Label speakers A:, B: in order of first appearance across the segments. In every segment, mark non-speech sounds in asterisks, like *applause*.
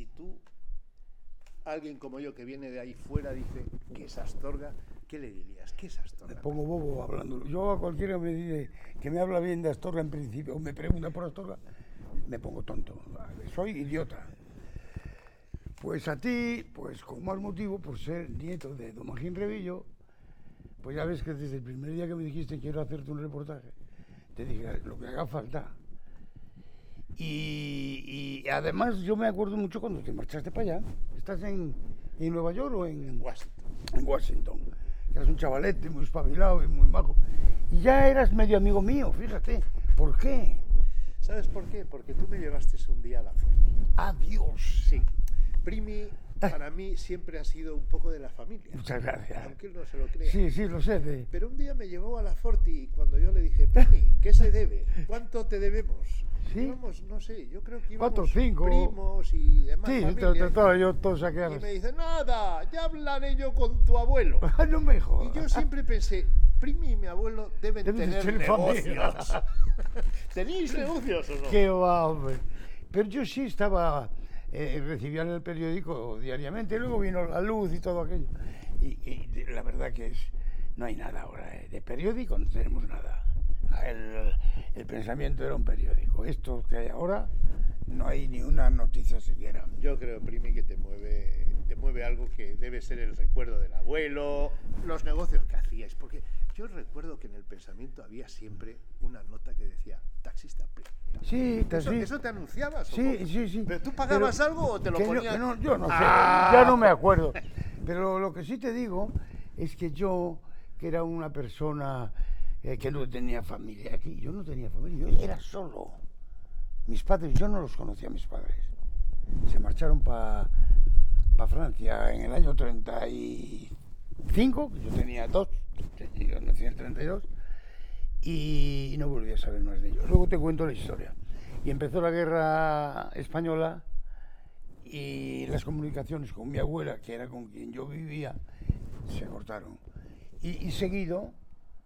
A: si tú, alguien como yo que viene de ahí fuera dice que es Astorga, ¿qué le dirías? ¿Qué es
B: Me
A: Astorga?
B: pongo bobo hablando. Yo a cualquiera que me dice que me habla bien de Astorga en principio, o me pregunta por Astorga, me pongo tonto. Soy idiota. Pues a ti, pues con más motivo, por ser nieto de Don Magín Revillo, pues ya ves que desde el primer día que me dijiste quiero hacerte un reportaje, te dije lo que haga falta. Y, y además yo me acuerdo mucho cuando te marchaste para allá. ¿Estás en, en Nueva York o en,
A: Washington.
B: en Washington. Eras un chavalete muy espabilado y muy majo. Y ya eras medio amigo mío, fíjate. ¿Por qué?
A: ¿Sabes por qué? Porque tú me llevaste un día a la Forti.
B: Adiós.
A: Sí. Primi, para mí, siempre ha sido un poco de la familia.
B: Muchas gracias.
A: Aunque él no se lo crea.
B: Sí, sí, lo sé. de-
A: Pero un día me llevó a la Forti y cuando yo le dije, Primi, ¿qué se debe? ¿Cuánto te debemos?
B: ¿Sí?
A: Íbamos, no sé, yo creo que
B: Cuatro,
A: íbamos
B: cinco.
A: primos y demás
B: Sí,
A: familia.
B: te trataba yo todos
A: y
B: aquellos.
A: me dice, nada, ya hablaré yo con tu abuelo. *laughs*
B: Ah, no me jodas.
A: Y yo siempre pensé, Primi y mi abuelo deben
B: Deben de
A: tener
B: familia.
A: negocios. *laughs* ¿Tenéis negocios o no?
B: Qué va, hombre. Pero yo sí estaba, eh, recibía en el periódico diariamente, luego vino la luz y todo aquello. Y, y la verdad que es, no hay nada ahora, eh. de periódico no tenemos nada. El, el pensamiento era un periódico. Esto que hay ahora, no hay ni una noticia siquiera.
A: Yo creo, Primi, que te mueve, te mueve algo que debe ser el recuerdo del abuelo, los negocios que hacíais. Porque yo recuerdo que en el pensamiento había siempre una nota que decía taxista.
B: Sí, te-
A: ¿Eso, te anunciabas?
B: Sí, sí, sí.
A: ¿Pero tú pagabas
B: Pero
A: algo o te lo
B: que yo- no, yo no sé,
A: Ah.
B: ya no me acuerdo. Pero lo que sí te digo es que yo, que era una persona eh, que no tenía familia aquí, yo no tenía familia, yo era solo. Mis padres, yo no los conocía a mis padres. Se marcharon para Francia en el año 35, que yo tenía dos, yo nací en el 32, y no volví a saber más de ellos. Luego te cuento la historia. Y empezó la guerra española y las comunicaciones con mi abuela, que era con quien yo vivía, se cortaron. Y, y seguido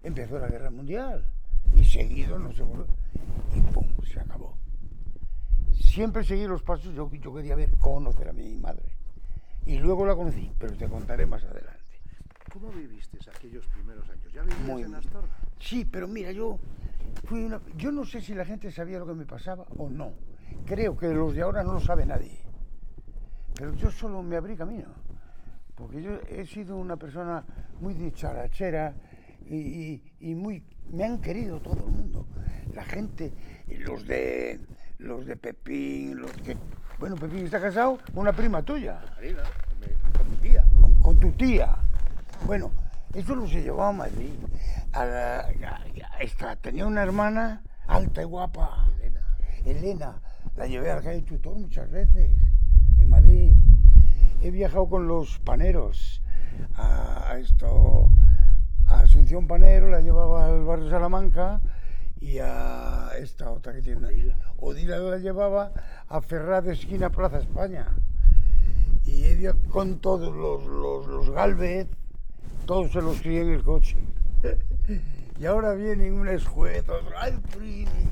B: empezó la guerra mundial. Y seguido no se volvió. Y pum, se acabó. Siempre seguí los pasos, yo, yo quería ver, conocer a mi madre. Y luego la conocí, pero te contaré más adelante.
A: ¿Cómo viviste aquellos primeros años? ¿Ya vivías
B: Muy
A: en. Astorga?
B: Sí, pero mira, yo fui una... Yo no sé si la gente sabía lo que me pasaba o no. Creo que los de ahora no lo sabe nadie. Pero yo solo me abrí camino. Porque yo he sido una persona muy dicharachera y, y- y muy... Me han querido todo el mundo. La gente, los de... Los de Pepín, los que... Bueno, Pepín está casado con una prima tuya
A: Marina, con mi- tía.
B: con, con tu tía. Bueno, eso lo se llevaba a Madrid. A la- a- a esta, tenía una hermana alta y guapa,
A: Elena.
B: Elena. La llevé a la calle Tutor muchas veces, en Madrid. He viajado con los paneros a, a esto, a Asunción Panero, la llevaba al barrio Salamanca y a esta otra que tiene.
A: Odila.
B: Odila la llevaba a Ferraz de esquina Plaza España y ido con todos los, los, los Galvez, todos se los crié en el coche. *laughs* y ahora vienen unos escuetos, ¡ay, Prini!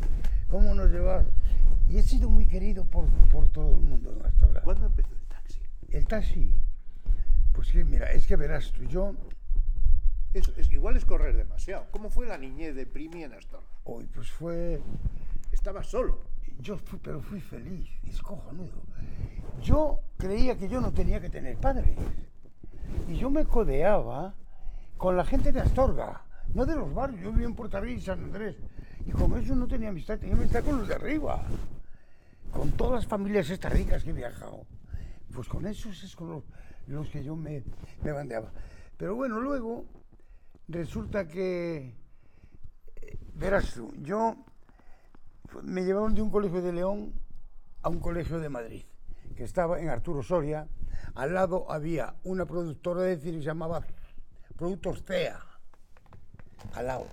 B: ¿Cómo nos llevas? Y he sido muy querido por, por todo el mundo en Astorga.
A: ¿Cuándo empezó el taxi?
B: El taxi, pues sí, mira, es que verás tú, yo
A: es, igual es correr demasiado. ¿Cómo fue la niñez de Primi en Astorga?
B: Hoy pues fue,
A: Estaba solo.
B: yo pero fui feliz, es. Yo creía que yo no tenía que tener padres. Y yo me codeaba con la gente de Astorga, no de los barrios. Yo vivía en Rico y San Andrés. Y con eso no tenía amistad, tenía amistad con los de arriba. Con todas las familias estas ricas que he viajado. Pues con esos es con los, los que yo me, me bandeaba. Pero bueno, luego resulta que, verás tú, yo me llevaron de un colegio de León a un colegio de Madrid, que estaba en Arturo Soria. Al lado había una productora de cine que se llamaba Productos CEA. Al lado.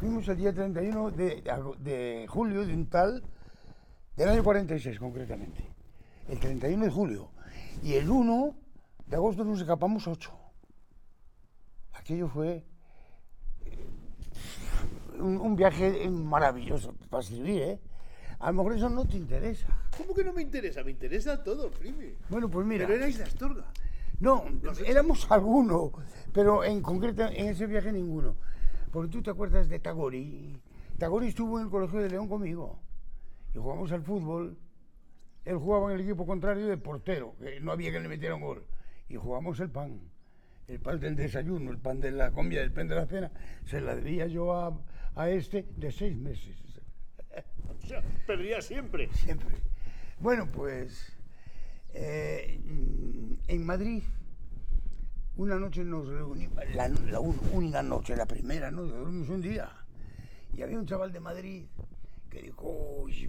B: Fuimos el día 31 de, de julio de un tal, del año 46 concretamente. El 31 de julio. Y el 1 de agosto nos escapamos 8. Aquello fue un, un viaje maravilloso para escribir, ¿eh? A lo mejor eso no te interesa.
A: ¿Cómo que no me interesa? Me interesa todo, primi.
B: Bueno, pues mira.
A: Pero erais de Astorga.
B: No, éramos algunos, pero en concreto en ese viaje ninguno. Porque tú te acuerdas de Tagori. Tagori estuvo en el Colegio de León conmigo. Y jugamos al fútbol. Él jugaba en el equipo contrario de portero, que no había que le metiera un gol. Y jugamos el pan. El pan del desayuno, el pan de la comida, el pan de la cena. Se la debía yo a, a este de seis meses. *laughs*
A: O sea, perdía siempre.
B: Siempre. Bueno, pues eh, en Madrid, una noche nos reunimos, la, la noche, la primera, ¿no? Dormimos un día. Y había un chaval de Madrid que dijo, "Oh, si,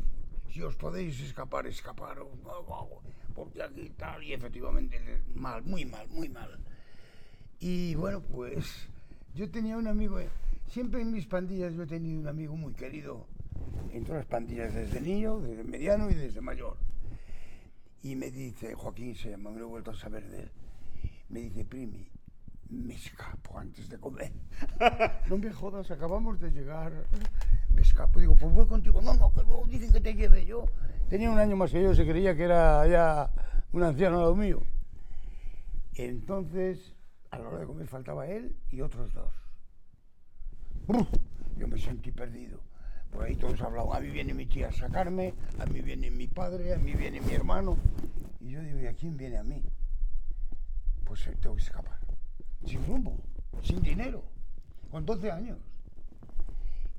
B: si os podéis escapar, escaparos, porque aquí tal, y efectivamente, mal, muy mal, muy mal. Y bueno, pues yo tenía un amigo, eh, siempre en mis pandillas yo he tenido un amigo muy querido, en todas las pandillas, desde niño, desde mediano y desde mayor. Y me dice, Joaquín se llama, me lo he vuelto a saber de él. Me dice, Primi, me escapo antes de comer. *laughs* no me jodas, acabamos de llegar. Me escapo. Digo, pues voy contigo. No, no, que luego dicen que te lleve yo. Tenía un año más que yo, se creía que era ya un anciano lado mío. Entonces, a la hora de comer faltaba él y otros dos. Yo me sentí perdido. Por ahí todos hablaban, a mí viene mi tía a sacarme, a mí viene mi padre, a mí viene mi hermano. Y yo digo, ¿y a quién viene a mí? Pues eh, tengo que escapar. Sin rumbo, sin dinero, con 12 años.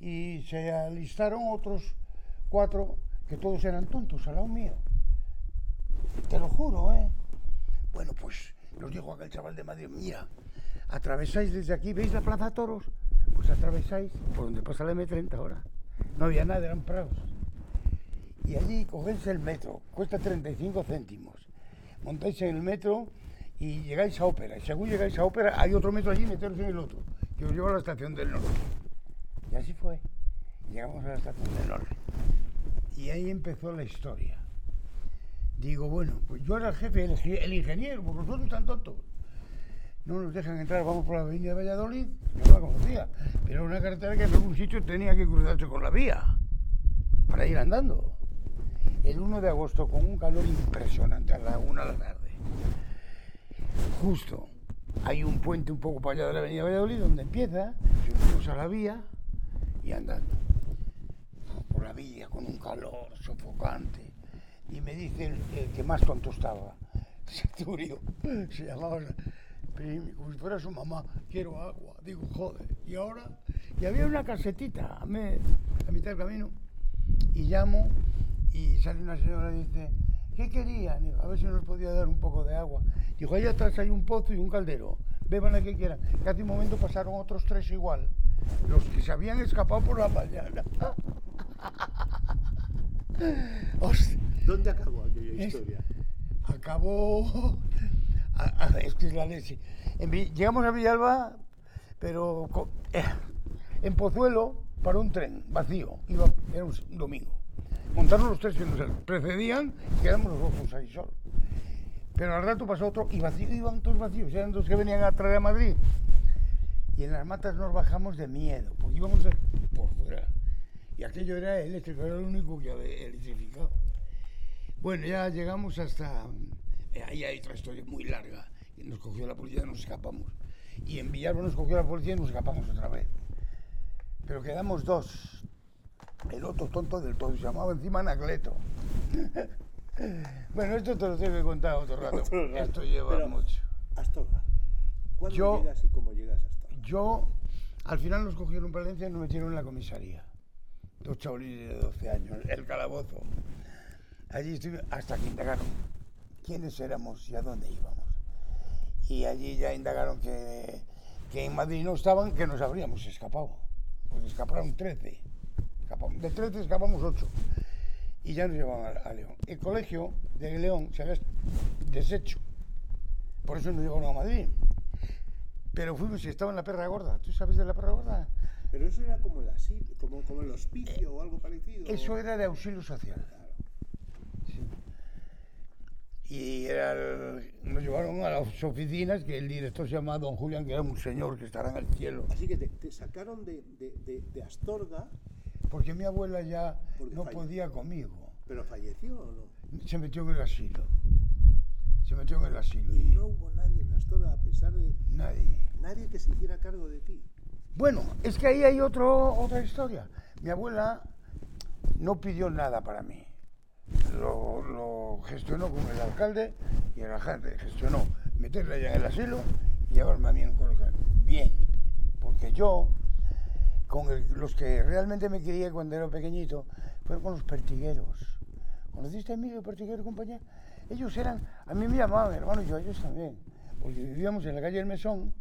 B: Y se alistaron otros cuatro que todos eran tontos al lado mío. Te lo juro, ¿eh? Bueno, pues nos dijo aquel chaval de Madrid, mira, atravesáis desde aquí, ¿veis la Plaza Toros? Pues atravesáis por donde pasa la M30 ahora. No había nada, eran prados. Y allí cogéis el metro, cuesta 35 céntimos. Montáis en el metro y llegáis a Ópera. Y según llegáis a Ópera, hay otro metro allí, meteros en el otro, que os lleva a la estación del norte. Y así fue. Llegamos a la estación del norte. Y ahí empezó la historia. Digo, bueno, pues yo era el jefe, el, el ingeniero, porque nosotros están tontos. No nos dejan entrar, vamos por la avenida de Valladolid, no la conocía, pero una carretera que en algún sitio tenía que cruzarse con la vía, para ir andando. El 1 de agosto, con un calor impresionante, a la una de la tarde. Justo, hay un puente un poco para allá de la avenida Valladolid, donde empieza, subimos a la vía y andando por la villa con un calor sofocante. Y me dice el, que más tonto estaba, *laughs* Serturio, se llamaba, Primi, como si fuera su mamá, quiero agua. Digo, joder, y ahora, y había una casetita a, me- a mitad del camino, y llamo, y sale una señora y dice, ¿qué querían? Digo, a ver si nos podía dar un poco de agua. Dijo, allá atrás hay un pozo y un caldero, beban la que quieran. Que hace un momento pasaron otros tres igual, los que se habían escapado por la mañana. *laughs* Hostia,
A: ¿Dónde acabó aquella
B: Es-
A: historia?
B: acabó. Es que es la leche. Llegamos a Villalba, pero eh, en Pozuelo para un tren vacío. Iba, era un, domingo. Montaron los tres que nos precedían y quedamos los otros ahí solos. Pero al rato pasó otro y vacío, iban todos vacíos. Eran dos que venían a traer a Madrid. Y en las matas nos bajamos de miedo, porque íbamos por fuera. Y aquello era eléctrico, era lo único que había electrificado. Bueno, ya llegamos hasta... eh, Ahí hay otra historia muy larga. Nos cogió la policía y nos escapamos. Y en Villalba nos cogió la policía y nos escapamos otra vez. Pero quedamos dos. El otro tonto del todo se llamaba encima Anacleto. *laughs* bueno, esto te lo tengo que contar otro rato.
A: Otro rato.
B: Esto lleva
A: Pero-
B: mucho.
A: Astorga. ¿Cuándo
B: Yo-
A: llegas y cómo llegas a Astorga?
B: Yo, al final nos cogieron en Valencia y nos metieron en la comisaría. Dos chavalines de 12 años, el calabozo. Allí estuvimos hasta que indagaron quiénes éramos y a dónde íbamos. Y allí ya indagaron que, que en Madrid no estaban, que nos habríamos escapado. Pues escaparon 13. Escapamos- de 13 escapamos 8. Y ya nos llevaban a, a León. El colegio de León se había deshecho. Por eso nos llevaron a Madrid. Pero fuimos y estaba en la perra gorda. ¿Tú sabes de la perra gorda?
A: Pero eso era como asilo, como, como el hospicio o algo parecido.
B: Eso era de auxilio social. Y era el- nos llevaron a las oficinas, que el director se llamaba Don Julián, que era un señor que estará en el cielo.
A: Así que te, te sacaron de, de, de, de Astorga
B: porque mi abuela ya no podía conmigo.
A: ¿Pero falleció o no?
B: Se metió en el asilo. Se metió en el asilo
A: Y
B: y
A: no hubo nadie en Astorga, a pesar de
B: nadie.
A: nadie que se hiciera cargo de ti.
B: Bueno, es que ahí hay otro, otra historia. Mi abuela no pidió nada para mí. Lo, gestionó con el alcalde y el alcalde gestionó meterla ya en el asilo y llevarme a mí en un. Bien, porque yo, con los que realmente me quería cuando era pequeñito, fueron con los pertigueros. ¿Conociste a Emilio Pertiguero, compañía? Ellos eran, a mí me llamaban hermano y yo ellos también, porque vivíamos en la calle del Mesón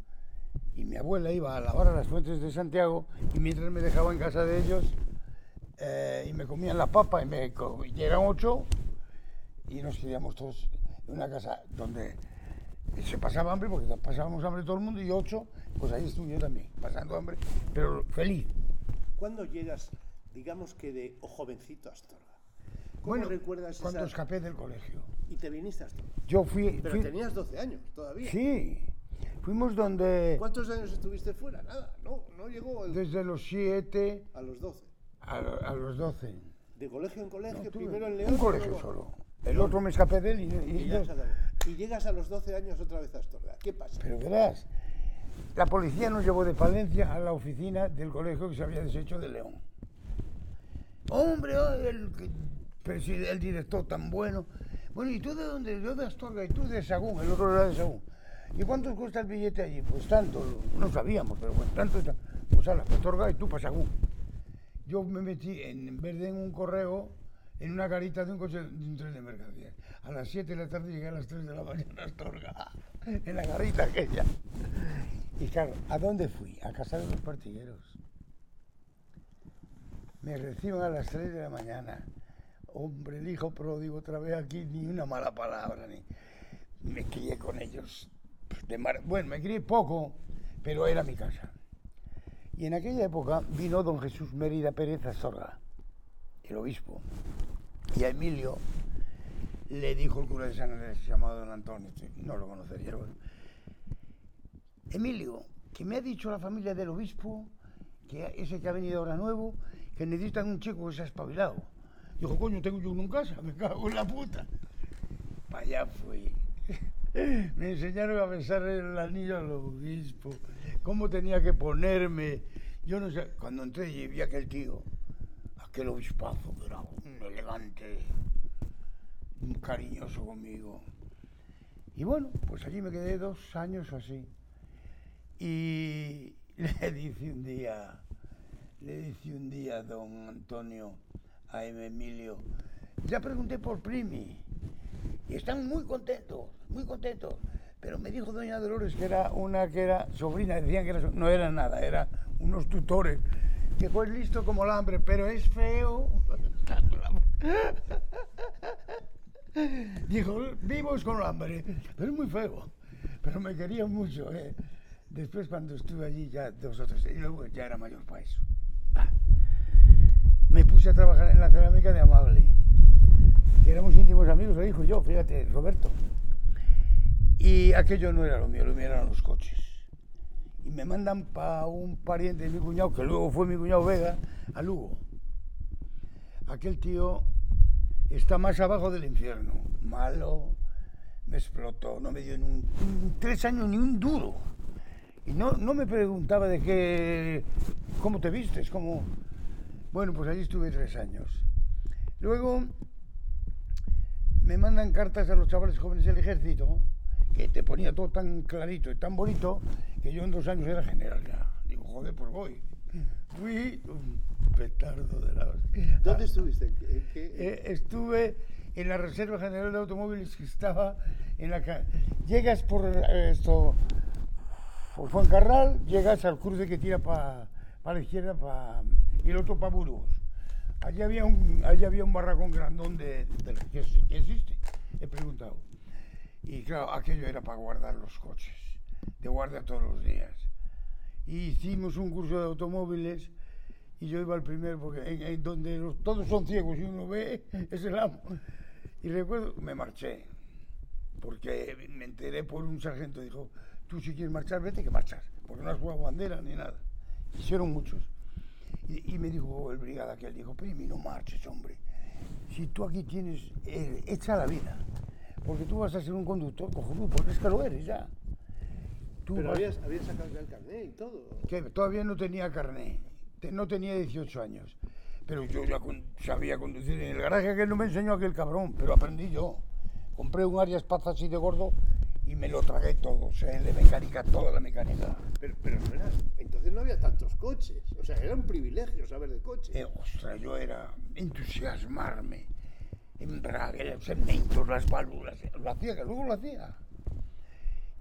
B: y mi abuela iba a lavar a las fuentes de Santiago y mientras me dejaba en casa de ellos eh, y me comían la papa y me y eran ocho y nos queríamos todos en una casa donde se pasaba hambre porque pasábamos hambre todo el mundo y ocho pues ahí estuve yo también pasando hambre pero feliz
A: ¿Cuándo llegas, digamos que de jovencito a Astorga? ¿Cómo
B: bueno
A: recuerdas
B: cuando
A: esa...
B: escapé del colegio
A: Y te viniste a Astorga.
B: yo fui,
A: Pero
B: fui-
A: tenías 12 años todavía.
B: sí fuimos donde
A: ¿Cuántos años estuviste fuera? Nada, no, no llegó el-
B: desde los siete
A: a los 12.
B: A, a los doce
A: De colegio en colegio,
B: No,
A: primero en León.
B: un colegio
A: luego-
B: solo el otro me escapé de él y, y-
A: Y, llegas a la- y llegas a los 12 años otra vez a Astorga. ¿Qué pasa?
B: Pero verás, la policía nos llevó de Palencia a la oficina del colegio que se había deshecho de León. Hombre, oh, el, el director tan bueno. Bueno, ¿y tú de dónde? Yo de Astorga y tú de Sagún, el otro era de Sagún. ¿Y cuánto cuesta el billete allí? Pues tanto, no sabíamos, pero bueno, tanto, tanto. Pues a la Astorga y tú para Sagún. Yo me metí, en, en vez de en un correo, en una garita de un coche de un tren de mercancías. A las 7 de la tarde llegué a las 3 de la mañana a Astorga, *laughs* en la garita aquella. Y claro, ¿a dónde fui? A casa de los partigueros. Me reciben a las 3 de la mañana. Hombre, el hijo pródigo, otra vez aquí, ni una mala palabra, ni... Me crié con ellos. pues, de Bueno, me crié poco, pero era mi casa. Y en aquella época vino don Jesús Mérida Pérez Astorga, el obispo. Y a Emilio le dijo el cura de San Andrés, llamado don Antonio, sí, no lo conocería. Emilio, que me ha dicho la familia del obispo, que ese que ha venido ahora nuevo, que necesitan un chico que se ha espabilado. Dijo, coño, tengo yo uno en casa, me cago en la puta. Para allá fui. *laughs* Me enseñaron a besar el anillo al obispo, cómo tenía que ponerme. Yo no sé, cuando entré y vi a aquel tío, aquel obispazo que era un elegante, un cariñoso conmigo. Y bueno, pues allí me quedé dos años así. Y *laughs* le dice un día, le dice un día a don Antonio, a M. Emilio, ya pregunté por Primi y están muy contentos, muy contentos. Pero me dijo doña Dolores que era una que era sobrina, decían que era no era nada, era unos tutores. Que fue listo como el hambre, pero es feo. *laughs* Dijo, vivos con hambre, pero es muy feo. Pero me quería mucho, ¿eh? Después cuando estuve allí ya dos o tres, y luego ya era mayor para eso. Ah. Me puse a trabajar en la cerámica de Amable. éramos íntimos amigos, lo dijo yo, fíjate, Roberto. Y aquello no era lo mío, lo mío eran los coches. Y me mandan para un pariente de mi cuñado, que luego fue mi cuñado Vega, a Lugo. Aquel tío está más abajo del infierno. Malo, me explotó, no me dio ni un, en tres años ni un duro. Y no, no me preguntaba de qué, cómo te vistes, cómo... Bueno, pues allí estuve tres años. Luego me mandan cartas a los chavales jóvenes del ejército, que te ponía todo tan clarito y tan bonito, que yo en dos años era general ya. Digo, joder, pues voy. Fui un petardo de la hostia.
A: ¿Dónde estuviste? ¿En qué- en qué-
B: Eh, estuve en la Reserva General de Automóviles que estaba en la ca- llegas por eh, esto por Fuencarral, llegas al cruce que tira para la izquierda pa- y el otro para Burgos. Allí había un allí había un barracón grandón de, de- que, que existe, he preguntado. Y claro, aquello era para guardar los coches, de guardia todos los días. Y hicimos un curso de automóviles y yo iba al primer, porque en, en donde los- todos son ciegos y uno ve, *laughs* es el amo. Y recuerdo, me marché, porque me enteré por un sargento, dijo, tú si quieres marchar, vete que marchas, porque no has jugado bandera ni nada. Hicieron muchos. Y, y me dijo el brigada aquel, dijo, Primi, no marches, hombre. Si tú aquí tienes, eh, echa la vida. Porque tú vas a ser un conductor cojonudo, porque es que lo eres ya. Tú
A: Pero
B: vas-
A: habías, habías sacado ya el carnet y todo.
B: que todavía no tenía carné, te- no tenía 18 años. Pero yo ya con- sabía conducir en el garaje que no me enseñó aquel cabrón, pero aprendí yo. Compré un Arias Paz así de gordo y me lo tragué todo, o sea, de mecánica, toda la mecánica.
A: Pero, pero no era, entonces no había tantos coches. O sea, era un privilegio saber de coches.
B: Eh, ostras, yo era entusiasmarme, embrague, segmentos, las válvulas, lo hacía, que luego lo hacía.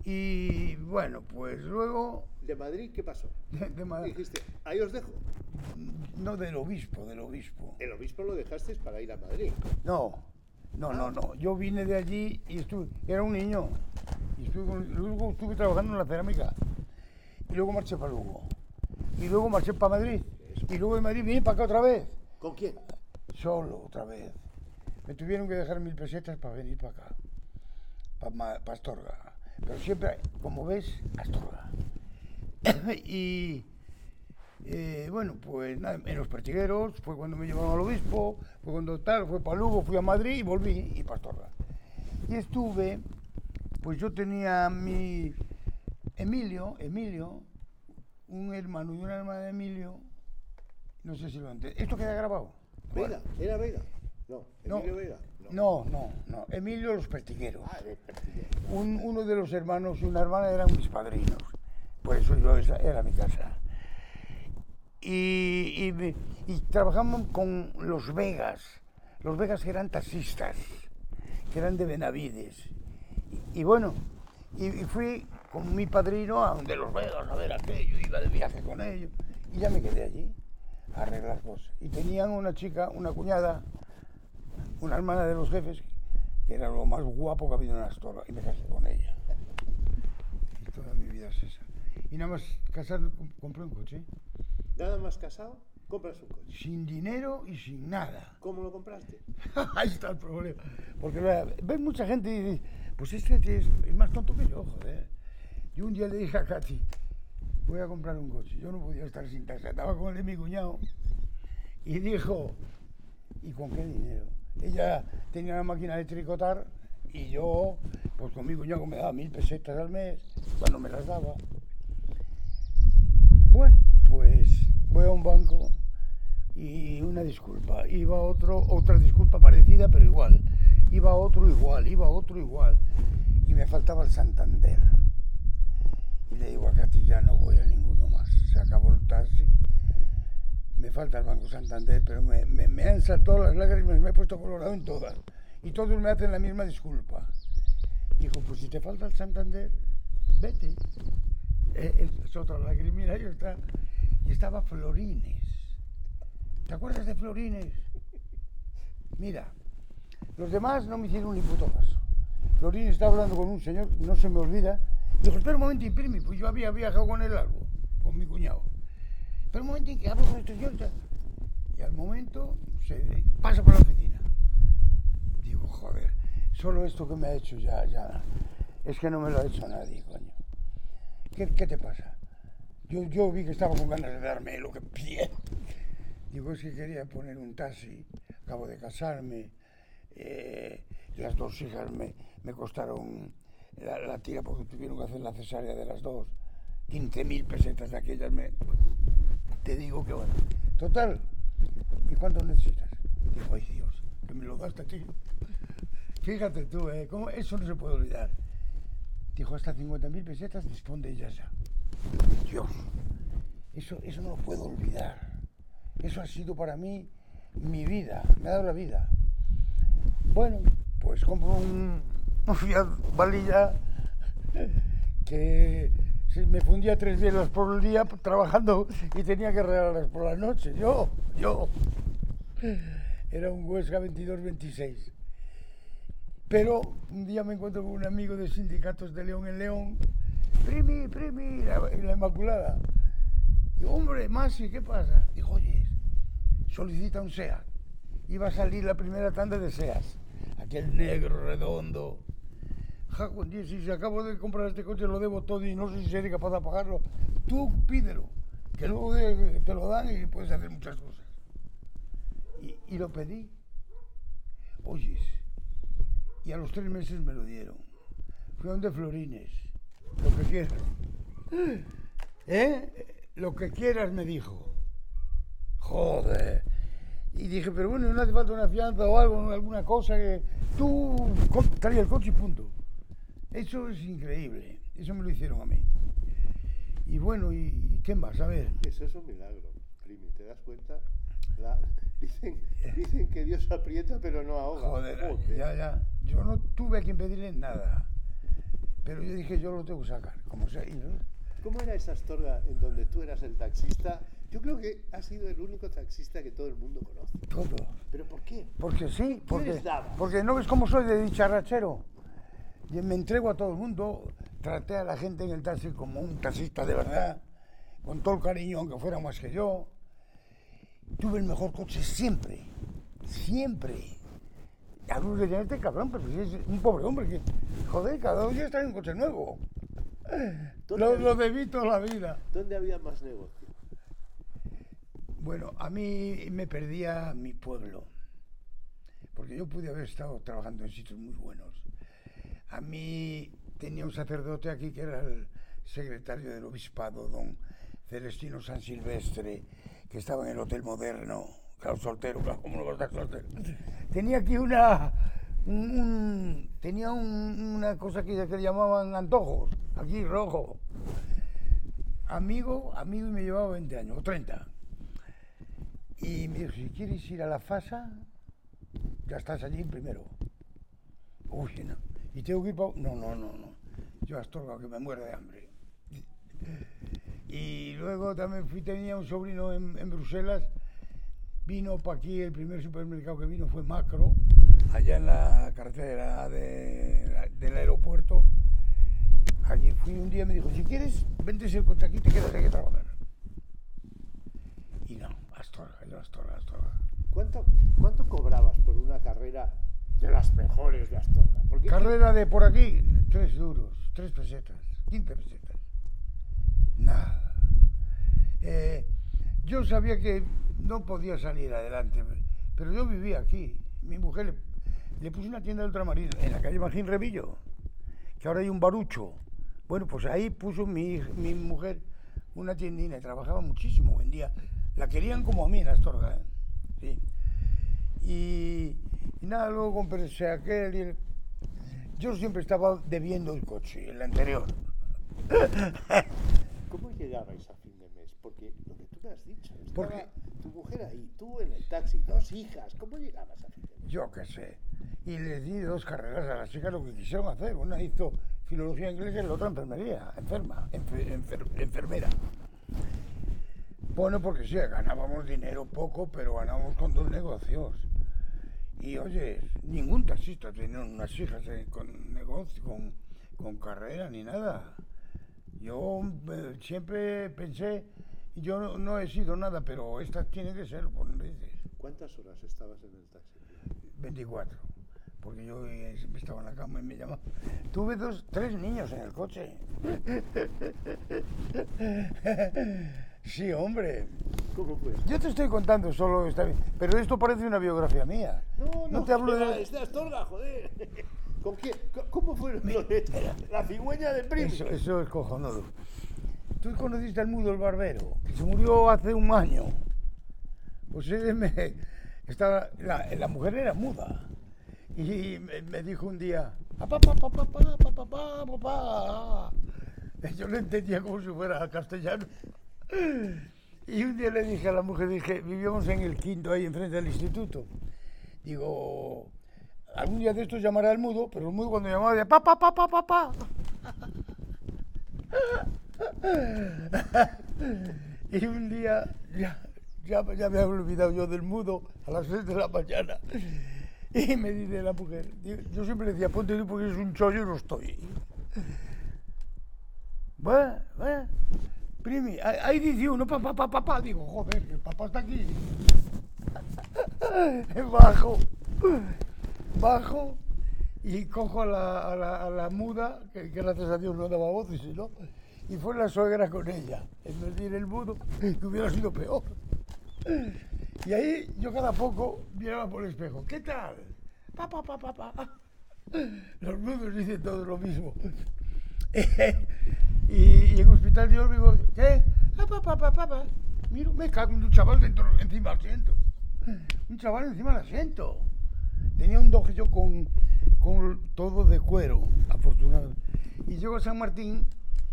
B: Y bueno, pues luego,
A: ¿De Madrid qué pasó? *laughs*
B: de- de ma-
A: Dijiste, ahí os dejo.
B: no del obispo, del obispo.
A: El obispo lo dejasteis para ir a Madrid.
B: No, no, no, no. Yo vine de allí y estuve, era un niño. Y estuve con- luego estuve trabajando en la cerámica. Y luego marché para Lugo. Y luego marché para Madrid. Y luego de Madrid vine para acá otra vez.
A: ¿Con quién?
B: Solo otra vez. Me tuvieron que dejar mil pesetas para venir para acá. Para Astorga. Pero siempre, como ves, Astorga. *coughs* y eh, bueno, pues nada, en los pertigueros fue cuando me llevaron al obispo, fue cuando tal, fue para Lugo, fui a Madrid y volví y para Astorga. Y estuve, pues yo tenía mi Emilio, Emilio, un hermano y una hermana de Emilio, no sé si lo entiendes. ¿Esto queda grabado?
A: Vega, ¿era Vega? No,
B: No,
A: Emilio Vega.
B: no, no, no. Emilio los pertigueros.
A: Ah, de Pertiguero.
B: Un- uno de los hermanos y una hermana eran mis padrinos. Por eso yo esa era mi casa. Y, y, trabajamos con los Vegas. Los Vegas que eran taxistas, que eran de Benavides. Y, y bueno, y, y fui con mi padrino a donde los Vegas a ver aquello, iba de viaje con ellos. Y ya me quedé allí a arreglar cosas. Y tenían una chica, una cuñada, una hermana de los jefes, que era lo más guapo que ha habido en Astorga, y me casé con ella. Y toda mi vida es esa. Y nada más casar, com- compré un coche,
A: Nada más casado, compras un coche.
B: sin dinero y sin nada.
A: ¿Cómo lo compraste? *laughs*
B: Ahí está el problema. Porque ves mucha gente y dice, pues este es, es más tonto que yo, joder. Yo un día le dije a Katy, voy a comprar un coche. Yo no podía estar sin taxa, estaba con el de mi cuñado. Y dijo, ¿y con qué dinero? Ella tenía una máquina de tricotar y yo, pues con mi cuñado me daba mil pesetas al mes, cuando me las daba. Bueno, pues voy a un banco y una disculpa. Iba otro, otra disculpa parecida, pero igual. Iba otro igual, iba otro igual. Y me faltaba el Santander. Y le digo a Katy, ya no voy a ninguno más. Se acabó el taxi. Me falta el Banco Santander, pero me, han saltado las lágrimas, me he puesto colorado en todas. Y todos me hacen la misma disculpa. Dijo, pues si te falta el Santander, vete. Eh, es otra lagrimina, yo está. Y estaba Florines. ¿Te acuerdas de Florines? Mira, los demás no me hicieron ni puto caso. Florines estaba hablando con un señor, no se me olvida. Dijo, espera un momento, imprimi, pues yo había viajado con él algo, con mi cuñado. Espera un momento que hablo con este señor. Y al momento se pasa por la oficina. Digo, joder, solo esto que me ha hecho ya, ya. Es que no me lo ha hecho nadie, coño. ¿Qué, qué te pasa? Yo, yo vi que estaba con ganas de darme lo que pide. Digo, es que quería poner un taxi, acabo de casarme, eh, las dos hijas me, me costaron la, la tira porque tuvieron que hacer la cesárea de las dos, 15.000 pesetas de aquellas, me, te digo que bueno. Total, ¿y cuánto necesitas? Digo, ay Dios, que me lo das a ti. Fíjate tú, ¿eh? ¿Cómo? eso no se puede olvidar. Dijo, hasta 50.000 pesetas dispone de ellas ya. Dios, eso, eso no lo puedo olvidar. Eso ha sido para mí mi vida, me ha dado la vida. Bueno, pues compro un, un Fiat Valilla que me fundía tres bielas por el día trabajando y tenía que regalarlas por la noche. Yo, yo. Era un Huesca 22-26. Pero un día me encuentro con un amigo de sindicatos de León en León. Primi, primi, la, la Inmaculada. Digo, hombre, Masi, ¿qué pasa? Dijo, oye, solicita un SEAT. Iba a salir la primera tanda de SEAS. Aquel negro redondo. Si acabo de comprar este coche lo debo todo y no sé si seré capaz de pagarlo. Tú pídelo. que luego te lo dan y puedes hacer muchas cosas. Y, y lo pedí. Oyes. Y a los tres meses me lo dieron. Fui donde Florines. Lo que quieras. *gasps* ¿Eh? Lo que quieras, me dijo. Joder. Y dije, pero bueno, no hace falta una fianza o algo, alguna cosa que tú co- trae el coche y punto. Eso es increíble. Eso me lo hicieron a mí. Y bueno, ¿y, y qué más? A ver.
A: Eso es un milagro, Primi, ¿te das cuenta? La- *laughs* dicen, dicen que Dios aprieta pero no ahoga.
B: Joder,
A: Joder.
B: ya, ya. Yo no tuve a quien pedirle nada. Pero yo dije, yo lo tengo que sacar, como sea. No-
A: ¿Cómo era esa Astorga en donde tú eras el taxista? Yo creo que has sido el único taxista que todo el mundo conoce.
B: todo.
A: ¿Pero por qué?
B: Porque sí, porque, porque no ves cómo soy de dicharrachero. Y me entrego a todo el mundo, traté a la gente en el taxi como un taxista de verdad, con todo el cariño, aunque fuera más que yo. Tuve el mejor coche siempre, siempre. Algunos decían, este cabrón, pero si es un pobre hombre que, joder, cada dos días trae un coche nuevo. Lo, lo debí toda la vida.
A: ¿Dónde había más negocio?
B: Bueno, a mí me perdía mi pueblo, porque yo pude haber estado trabajando en sitios muy buenos. A mí tenía un sacerdote aquí que era el secretario del obispado, don Celestino San Silvestre, que estaba en el Hotel Moderno, claro, soltero, claro, ¿cómo no soltero? Tenía aquí una, un- un- tenía un- una cosa que, que le llamaban antojos, aquí rojo. Amigo, amigo y me llevaba 20 años, o 30. Y me dijo, si quieres ir a la FASA, ya estás allí primero. Uy, no. ¿Y tengo que ir pa- No, no, no, no. Yo Astorga que me muero de hambre. Y luego también fui, tenía un sobrino en, Bruselas, vino para aquí, el primer supermercado que vino fue Macro, allá en la carretera de- del aeropuerto. Allí fui un día y me dijo, si quieres, vente el coche aquí, te quedas aquí a trabajar. Y no, Astorga, yo Astorga, Astorga.
A: ¿Cuánto, ¿Cuánto cobrabas por una carrera de las mejores de Astorga?
B: Carrera de por aquí, tres duros, tres pesetas, quince pesetas. Nada. Eh, yo sabía que no podía salir adelante, pero yo vivía aquí. Mi mujer le, le puso una tienda de ultramarino en la calle Magín Revillo, que ahora hay un barucho. Bueno, pues ahí puso mi, mi mujer una tiendina y trabajaba muchísimo, vendía. La querían como a mí en Astorga. ¿eh? Y, nada, luego compré aquel. Yo siempre estaba debiendo el coche, el anterior. *laughs*
A: ¿Cómo llegabais a fin de mes? Porque lo que tú me has dicho, estaba
B: Porque-
A: tu mujer ahí, tú en el taxi, dos hijas, ¿cómo llegabas a fin de mes?
B: Yo qué sé. Y les di dos carreras a las chicas lo que quisieron hacer. Una hizo filología inglesa y la otra enfermería, enferma, enfer- enfer- enfermera. Bueno, porque sí, ganábamos dinero poco, pero ganábamos con dos negocios. Y oye, ningún taxista tenía unas hijas con negocio, con, con carrera ni nada. Yo eh, siempre pensé, yo no, no he sido nada, pero estas tienen que ser, por narices.
A: ¿Cuántas horas estabas en el taxi?
B: 24. Porque yo eh, estaba en la cama y me llamaba. Tuve dos, tres niños en el coche. *laughs* Sí, hombre.
A: ¿Cómo fue?
B: Yo te estoy contando solo esta vez, pero esto parece una biografía mía.
A: No, no,
B: te hablo de...
A: es de Astorga, joder. *laughs* ¿Con ¿Cómo fue lo de la cigüeña de Primi?
B: Eso, eso es cojonudo. Tú conociste al mudo el barbero, que se murió hace un año. Pues él me, estaba, la, la mujer era muda. Y me, me dijo un día, papá, papá, papá, papá, papá, papá. Yo lo entendía como si fuera castellano. Y un día le dije a la mujer, dije, vivíamos en el quinto ahí enfrente del instituto. Digo, algún día de estos llamará al mudo, pero el mudo cuando llamaba decía, papá, papá. *laughs* y un día, ya, ya, ya me había olvidado yo del mudo a las 6 de la mañana. Y me dice la mujer, yo siempre decía, ponte tú porque es un chollo y no estoy. Primi, ahí dice uno, papá, papá, papá. Digo, joder, que papá está aquí. *laughs* Bajo, bajo y cojo a la, la, muda, que, gracias a Dios no daba voces, ¿no? y fue la suegra con ella, en vez de ir el mudo, que hubiera sido peor. Y ahí yo cada poco miraba por el espejo, ¿qué tal? Pa, pa, pa, pa, pa. Los mudos dicen todo lo mismo. *laughs* y, y en hospital yo digo, ¿qué? Ah, pa, pa, pa, pa, pa. Miro, me cago en un chaval dentro, encima del asiento. Un chaval encima del asiento. Tenía un dojo con, con todo de cuero, afortunadamente. Y llego a San Martín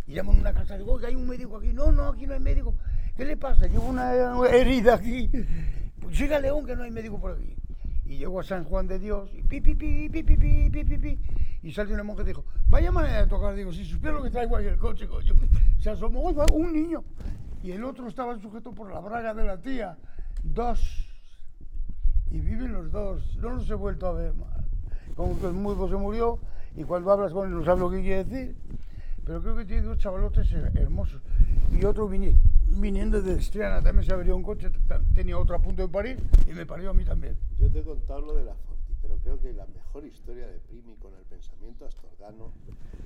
B: y llamo a una casa digo, oiga, hay un médico aquí. No, no, aquí no hay médico. ¿Qué le pasa? Llevo una herida aquí. Pues siga León que no hay médico por aquí. Y llego a San Juan de Dios y pi, pi, pi, pi, pi, pi, pi, pi, pi. Y sale una monja y dijo, vaya manera de tocar. Digo, si supiera lo que traigo ahí el coche, coño. Se asomó, un niño. Y el otro estaba sujeto por la braga de la tía. Dos. Y viven los dos. No los he vuelto a ver más. Como que el mudo se murió y cuando hablas con él no sabes lo que quiere decir. Pero creo que tiene dos chavalotes hermosos. Y otro vini- viniendo de Estriana también se abrió un coche, tenía otro a punto de parir y me parió a mí también.
A: Yo te he contado lo de la Forti, pero creo que la mejor historia de Primi con el pensamiento astorgano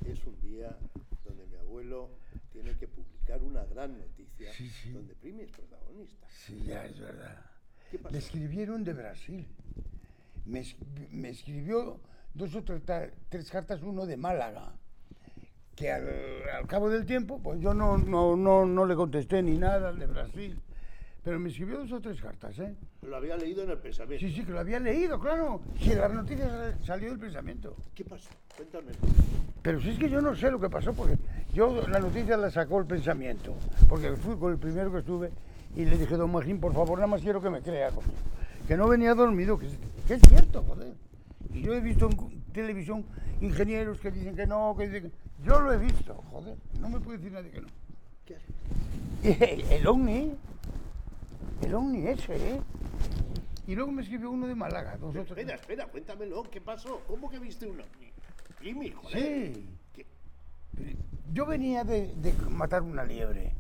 A: es un día donde mi abuelo tiene que publicar una gran noticia
B: Sí, sí.
A: donde Primi es protagonista.
B: Sí, ya es verdad.
A: ¿Qué pasó?
B: Me escribieron de Brasil. Me, me escribió dos o tres, tres cartas, uno de Málaga, que al, al cabo del tiempo, pues yo no, no, no, no le contesté ni nada al de Brasil. Pero me escribió dos o tres cartas, ¿eh?
A: Lo había leído en el pensamiento.
B: Sí, sí, que lo había leído, claro. Si las noticias sal- salió del pensamiento.
A: ¿Qué pasó? Cuéntame.
B: Pero si es que yo no sé lo que pasó, porque yo la noticia la sacó el pensamiento. Porque fui con el primero que estuve y le dije, don Magín, por favor, nada más quiero que me crea, coño. Que no venía dormido, que, que es cierto, joder. Y yo he visto en televisión ingenieros que dicen que no, que dicen que... Yo lo he visto, joder. No me puede decir nadie que no.
A: ¿Qué visto? *laughs*
B: El ovni, el ovni ese, ¿eh? Y luego me escribió uno de Málaga, dos otros.
A: Espera, espera, cuéntamelo. ¿Qué pasó? ¿Cómo que viste un ovni? Primi, joder.
B: Sí.
A: ¿Qué-
B: Yo venía de, de matar una liebre.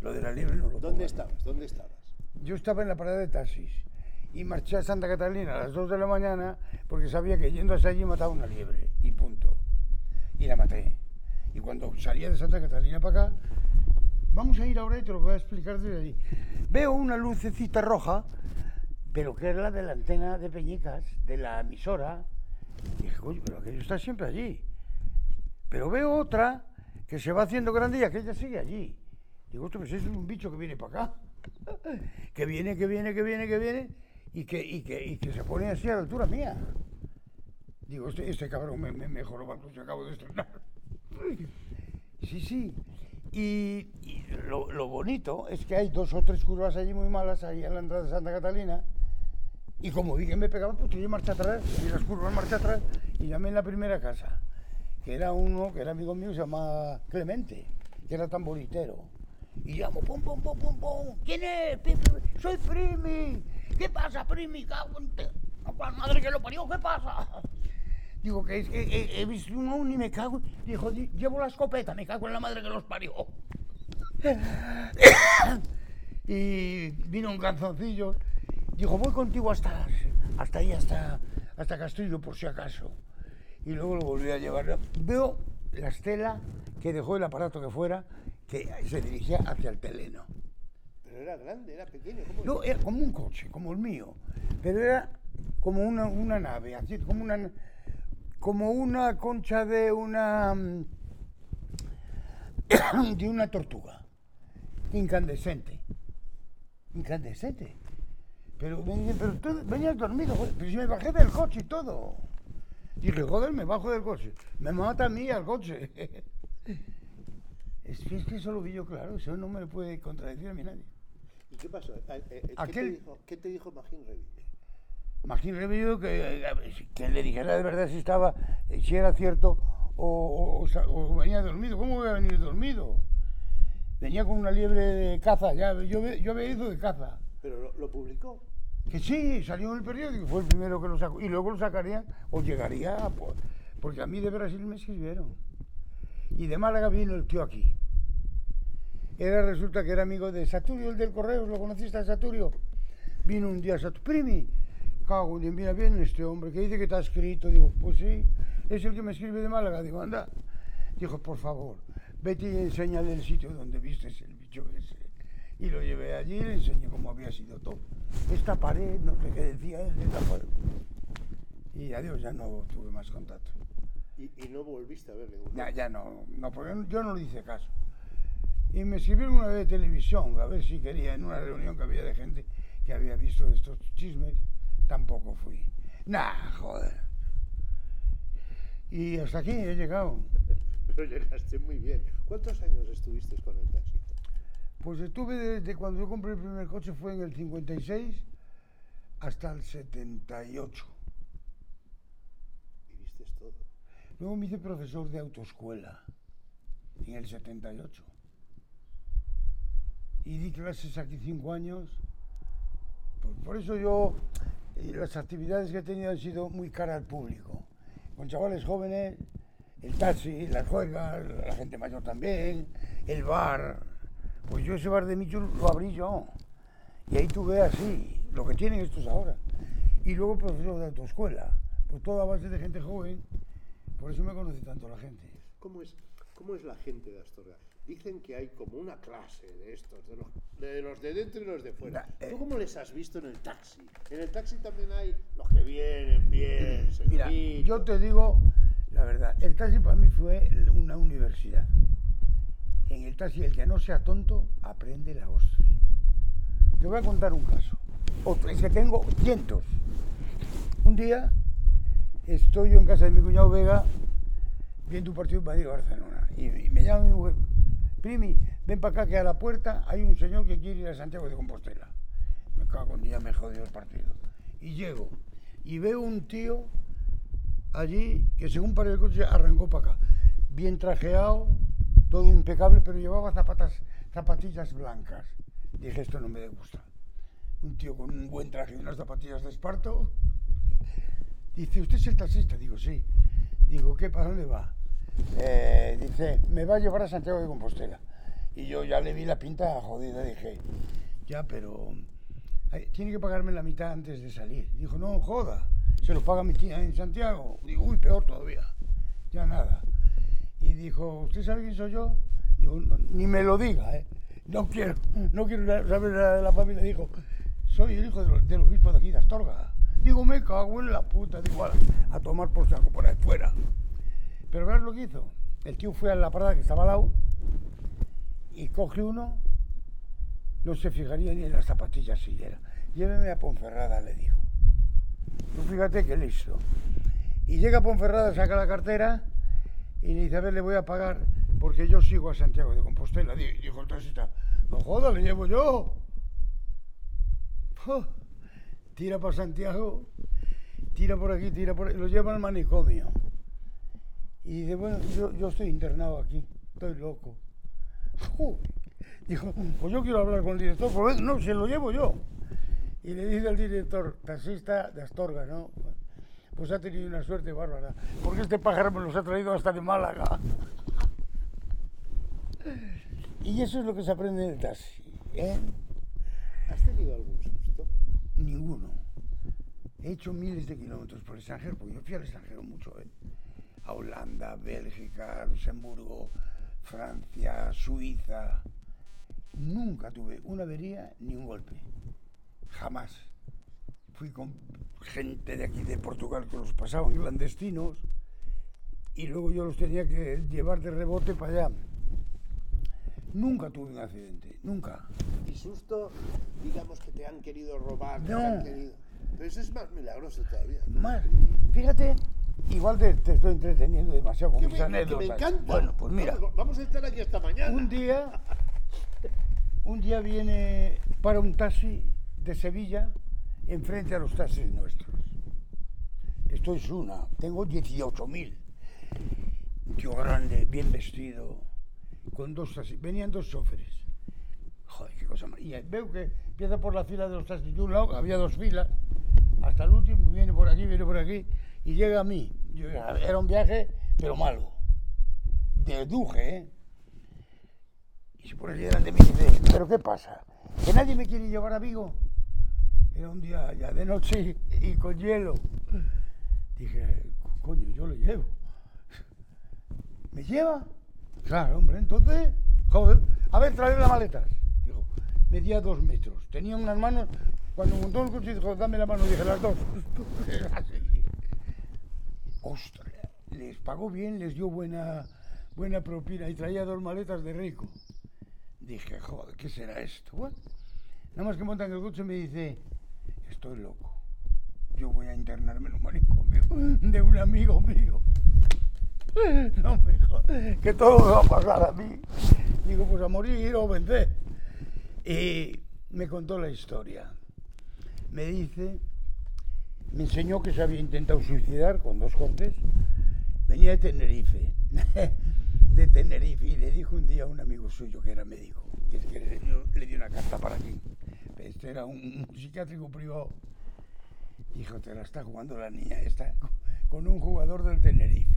B: Lo de la liebre no lo
A: ¿Dónde estabas? ¿Dónde estabas?
B: Yo estaba en la parada de taxis y marché a Santa Catalina a las 2 de la mañana porque sabía que yendo hasta allí mataba una liebre y punto. Y la maté. Y cuando salía de Santa Catalina para acá, vamos a ir ahora y te lo voy a explicar desde allí. Veo una lucecita roja, pero que es la de la antena de Peñicas, de la emisora. Y dije, coño, pero aquello está siempre allí. Pero veo otra que se va haciendo grande y aquella sigue allí. Digo, "Ostras, pues es un bicho que viene para acá. *laughs* que viene, que viene, que viene, que viene, y que, y que, y que se pone así a la altura mía. Digo, este, este cabrón me, me mejoró cuando se acabo de estrenar. *laughs* Sí, sí. Y, lo, lo bonito es que hay dos o tres curvas allí muy malas, ahí en la entrada de Santa Catalina. Y como vi que me pegaban, pues tiré marcha atrás, y las curvas marcha atrás, y llamé en la primera casa, que era uno, que era amigo mío, se llamaba Clemente, que era tamboritero. Y llamo, pum, pum, pum, pum, pum, ¿quién es? Soy Primi. ¿Qué pasa, Primi? Cago a cual madre que lo parió, ¿qué pasa? Digo que que he, he visto un ovni, me cago. Dijo, "Di- llevo la escopeta, me cago en la madre que los parió. *coughs* y vino un canzoncillo. Dijo, voy contigo hasta, hasta ahí, hasta, hasta Castillo, por si acaso. Y luego lo volví a llevar. Veo la estela que dejó el aparato que fuera, que se dirigía hacia el teleno.
A: Pero era grande, era pequeño. ¿Cómo
B: No, era como un coche, como el mío, pero era como una, nave, así como una, como una concha de una mm, *coughs* de una tortuga, incandescente, incandescente. Pero pero tú venías dormido, pero si me bajé del coche y todo. Dije, joder, me bajo del coche, me mata a mí al coche. *laughs* Es que, es que eso lo vi yo claro, eso no me lo puede contradecir a mí nadie.
A: ¿Y qué pasó? Eh, eh, ¿Qué, te dijo, ¿Qué te dijo Magín Revi?
B: Magín Revido que, eh, que le dijera de verdad si estaba, si era cierto o, venía dormido. ¿Cómo voy a venir dormido? Venía con una liebre de caza, ya, yo, yo había ido de caza.
A: Pero lo, lo publicó.
B: Que sí, salió en el periódico, fue el primero que lo sacó. Y luego lo sacarían, o llegaría, pues, porque a mí de Brasil me escribieron. Y de Málaga vino el tío aquí. Era, resulta que era amigo de Saturio, el del correo, ¿lo conociste a Saturio? Vino un día Saturio, primi, cago, mira bien este hombre, que dice que te ha escrito. Digo, pues sí, es el que me escribe de Málaga. Digo, anda. Dijo, por favor, vete y enséñale el sitio donde vistes el bicho ese. Y lo llevé allí y le enseñé cómo había sido todo. Esta pared, no sé qué decía él, de la pared. Y adiós, ya no tuve más contacto.
A: ¿Y, y no volviste a verle?
B: Ya, ya no, no, porque yo no le hice caso. Y me escribieron una vez de televisión, a ver si quería, en una reunión que había de gente que había visto estos chismes, tampoco fui. Nah, joder. Y hasta aquí he llegado. *laughs*
A: Pero llegaste muy bien. ¿Cuántos años estuviste con el taxi?
B: Pues estuve desde cuando yo compré el primer coche, fue en el 56 hasta el 78.
A: Y viste todo.
B: Luego me hice profesor de autoescuela en el 78. Y di clases aquí cinco años. Por, por eso yo, eh, las actividades que he tenido han sido muy cara al público. Con chavales jóvenes, el taxi, las juegas, la gente mayor también, el bar. Pues yo ese bar de Micho lo abrí yo. Y ahí tuve así, lo que tienen estos ahora. Y luego profesor de autoescuela. Pues toda base de gente joven. Por eso me conoce tanto la gente.
A: ¿Cómo es, ¿Cómo es la gente de Astorga? Dicen que hay como una clase de estos, de los de, los de dentro y los de fuera.
B: Eh.
A: ¿Tú cómo les has visto en el taxi? En el taxi también hay los que vienen bien,
B: Mira,
A: sencillos.
B: yo te digo la verdad, el taxi para mí fue una universidad. En el taxi el que no sea tonto aprende la hostia. Te voy a contar un caso. Otro, es que tengo cientos. Un día estoy yo en casa de mi cuñado Vega viendo un partido en Madrid-Barcelona y, y me llama mi mujer, Primi, ven para acá que a la puerta hay un señor que quiere ir a Santiago de Compostela. Me cago en día, me jodió el partido. Y llego y veo un tío allí que según para el coche arrancó para acá. Bien trajeado, todo impecable, pero llevaba zapatas, zapatillas blancas. Dije, esto no me gusta. Un tío con un buen traje y unas zapatillas de esparto. Dice, ¿usted es el taxista? Digo, sí. Digo, ¿qué? ¿Para dónde va? Eh, dice, me va a llevar a Santiago de Compostela. Y yo ya le vi la pinta jodida, dije, ya, pero tiene que pagarme la mitad antes de salir. Dijo, no, joda, se lo paga mi tía en Santiago. Digo, uy, peor todavía, ya nada. Y dijo, ¿usted sabe quién soy yo? Digo, "No, ni me lo diga, ¿eh? No quiero, no quiero saber nada de la familia. Dijo, soy el hijo del, del obispo de aquí, de Astorga. Digo, me cago en la puta, digo, "Ala, a tomar por saco por ahí fuera. Pero verás lo que hizo. El tío fue a la parada que estaba al lado y coge uno, no se fijaría ni en las zapatillas siquiera. Lléveme a Ponferrada, le dijo. Fíjate que listo. Y llega a Ponferrada, saca la cartera y le dice, a ver, le voy a pagar porque yo sigo a Santiago de Compostela. Di- Dijo el taxista, no joda, le llevo yo. Tira para Santiago, tira por aquí, tira por ahí, lo lleva al manicomio. Y dice, bueno, yo, yo estoy internado aquí, estoy loco. *laughs* Joder. Dijo, pues yo quiero hablar con el director, pues ven, no, se lo llevo yo. Y le dice al director, taxista de Astorga, ¿no? Pues ha tenido una suerte bárbara, porque este pájaro me los ha traído hasta de Málaga. *laughs* Y eso es lo que se aprende en el taxi, ¿eh?
A: ¿Has tenido algún susto?
B: Ninguno. He hecho miles de kilómetros por el extranjero, porque yo fui al extranjero mucho, ¿eh? A Holanda, Bélgica, Luxemburgo, Francia, Suiza. Nunca tuve una avería ni un golpe. Jamás. Fui con gente de aquí de Portugal que los pasaban clandestinos y luego yo los tenía que llevar de rebote para allá. Nunca tuve un accidente, nunca.
A: Y susto, digamos que te han querido robar, que te
B: No.
A: han querido... Pero eso es más milagroso todavía.
B: Más, fíjate, igual te, te estoy entreteniendo demasiado con mis
A: me, me
B: anécdotas.
A: encanta.
B: Bueno, pues mira,
A: Vamos, vamos a estar aquí hasta mañana.
B: un día, un día viene para un taxi de Sevilla enfrente a los taxis nuestros. Esto es una, tengo 18.000. Un tío grande, bien vestido, con dos taxis. Venían dos choferes. Joder, qué cosa más. Y veo que empieza por la fila de los taxis de un lado, había dos filas, hasta el último, viene por aquí, viene por aquí, y llega a mí. Yo- era un viaje, pero malo. Deduje, ¿eh? Y se pone delante de mí y dice, ¿pero qué pasa? ¿Que nadie me quiere llevar a Vigo? Era un día ya de noche y con hielo. Dije, coño, yo lo llevo. ¿Me lleva? Claro, hombre, entonces, joder, a ver, traer las maletas. Digo, medía dos metros. Tenía unas manos, cuando montó el coche dijo, dame la mano, dije, las dos. *laughs* Así. Ostras, les pagó bien, les dio buena, buena propina y traía dos maletas de rico. Dije, joder, ¿qué será esto? Bueno, nada más que montan el coche me dice, estoy loco. Yo voy a internarme en un manicomio de un amigo mío. *laughs* No me jodas, que todo me va a pasar a mí. Digo, pues a morir o vencer. Y me contó la historia. Me dice, me enseñó que se había intentado suicidar con dos cortes. Venía de Tenerife, *laughs* de Tenerife, y le dijo un día a un amigo suyo que era médico, que es que le dio, le dio una carta para aquí. Este era un, un psiquiátrico privado. Dijo, te la está jugando la niña esta con un jugador del Tenerife.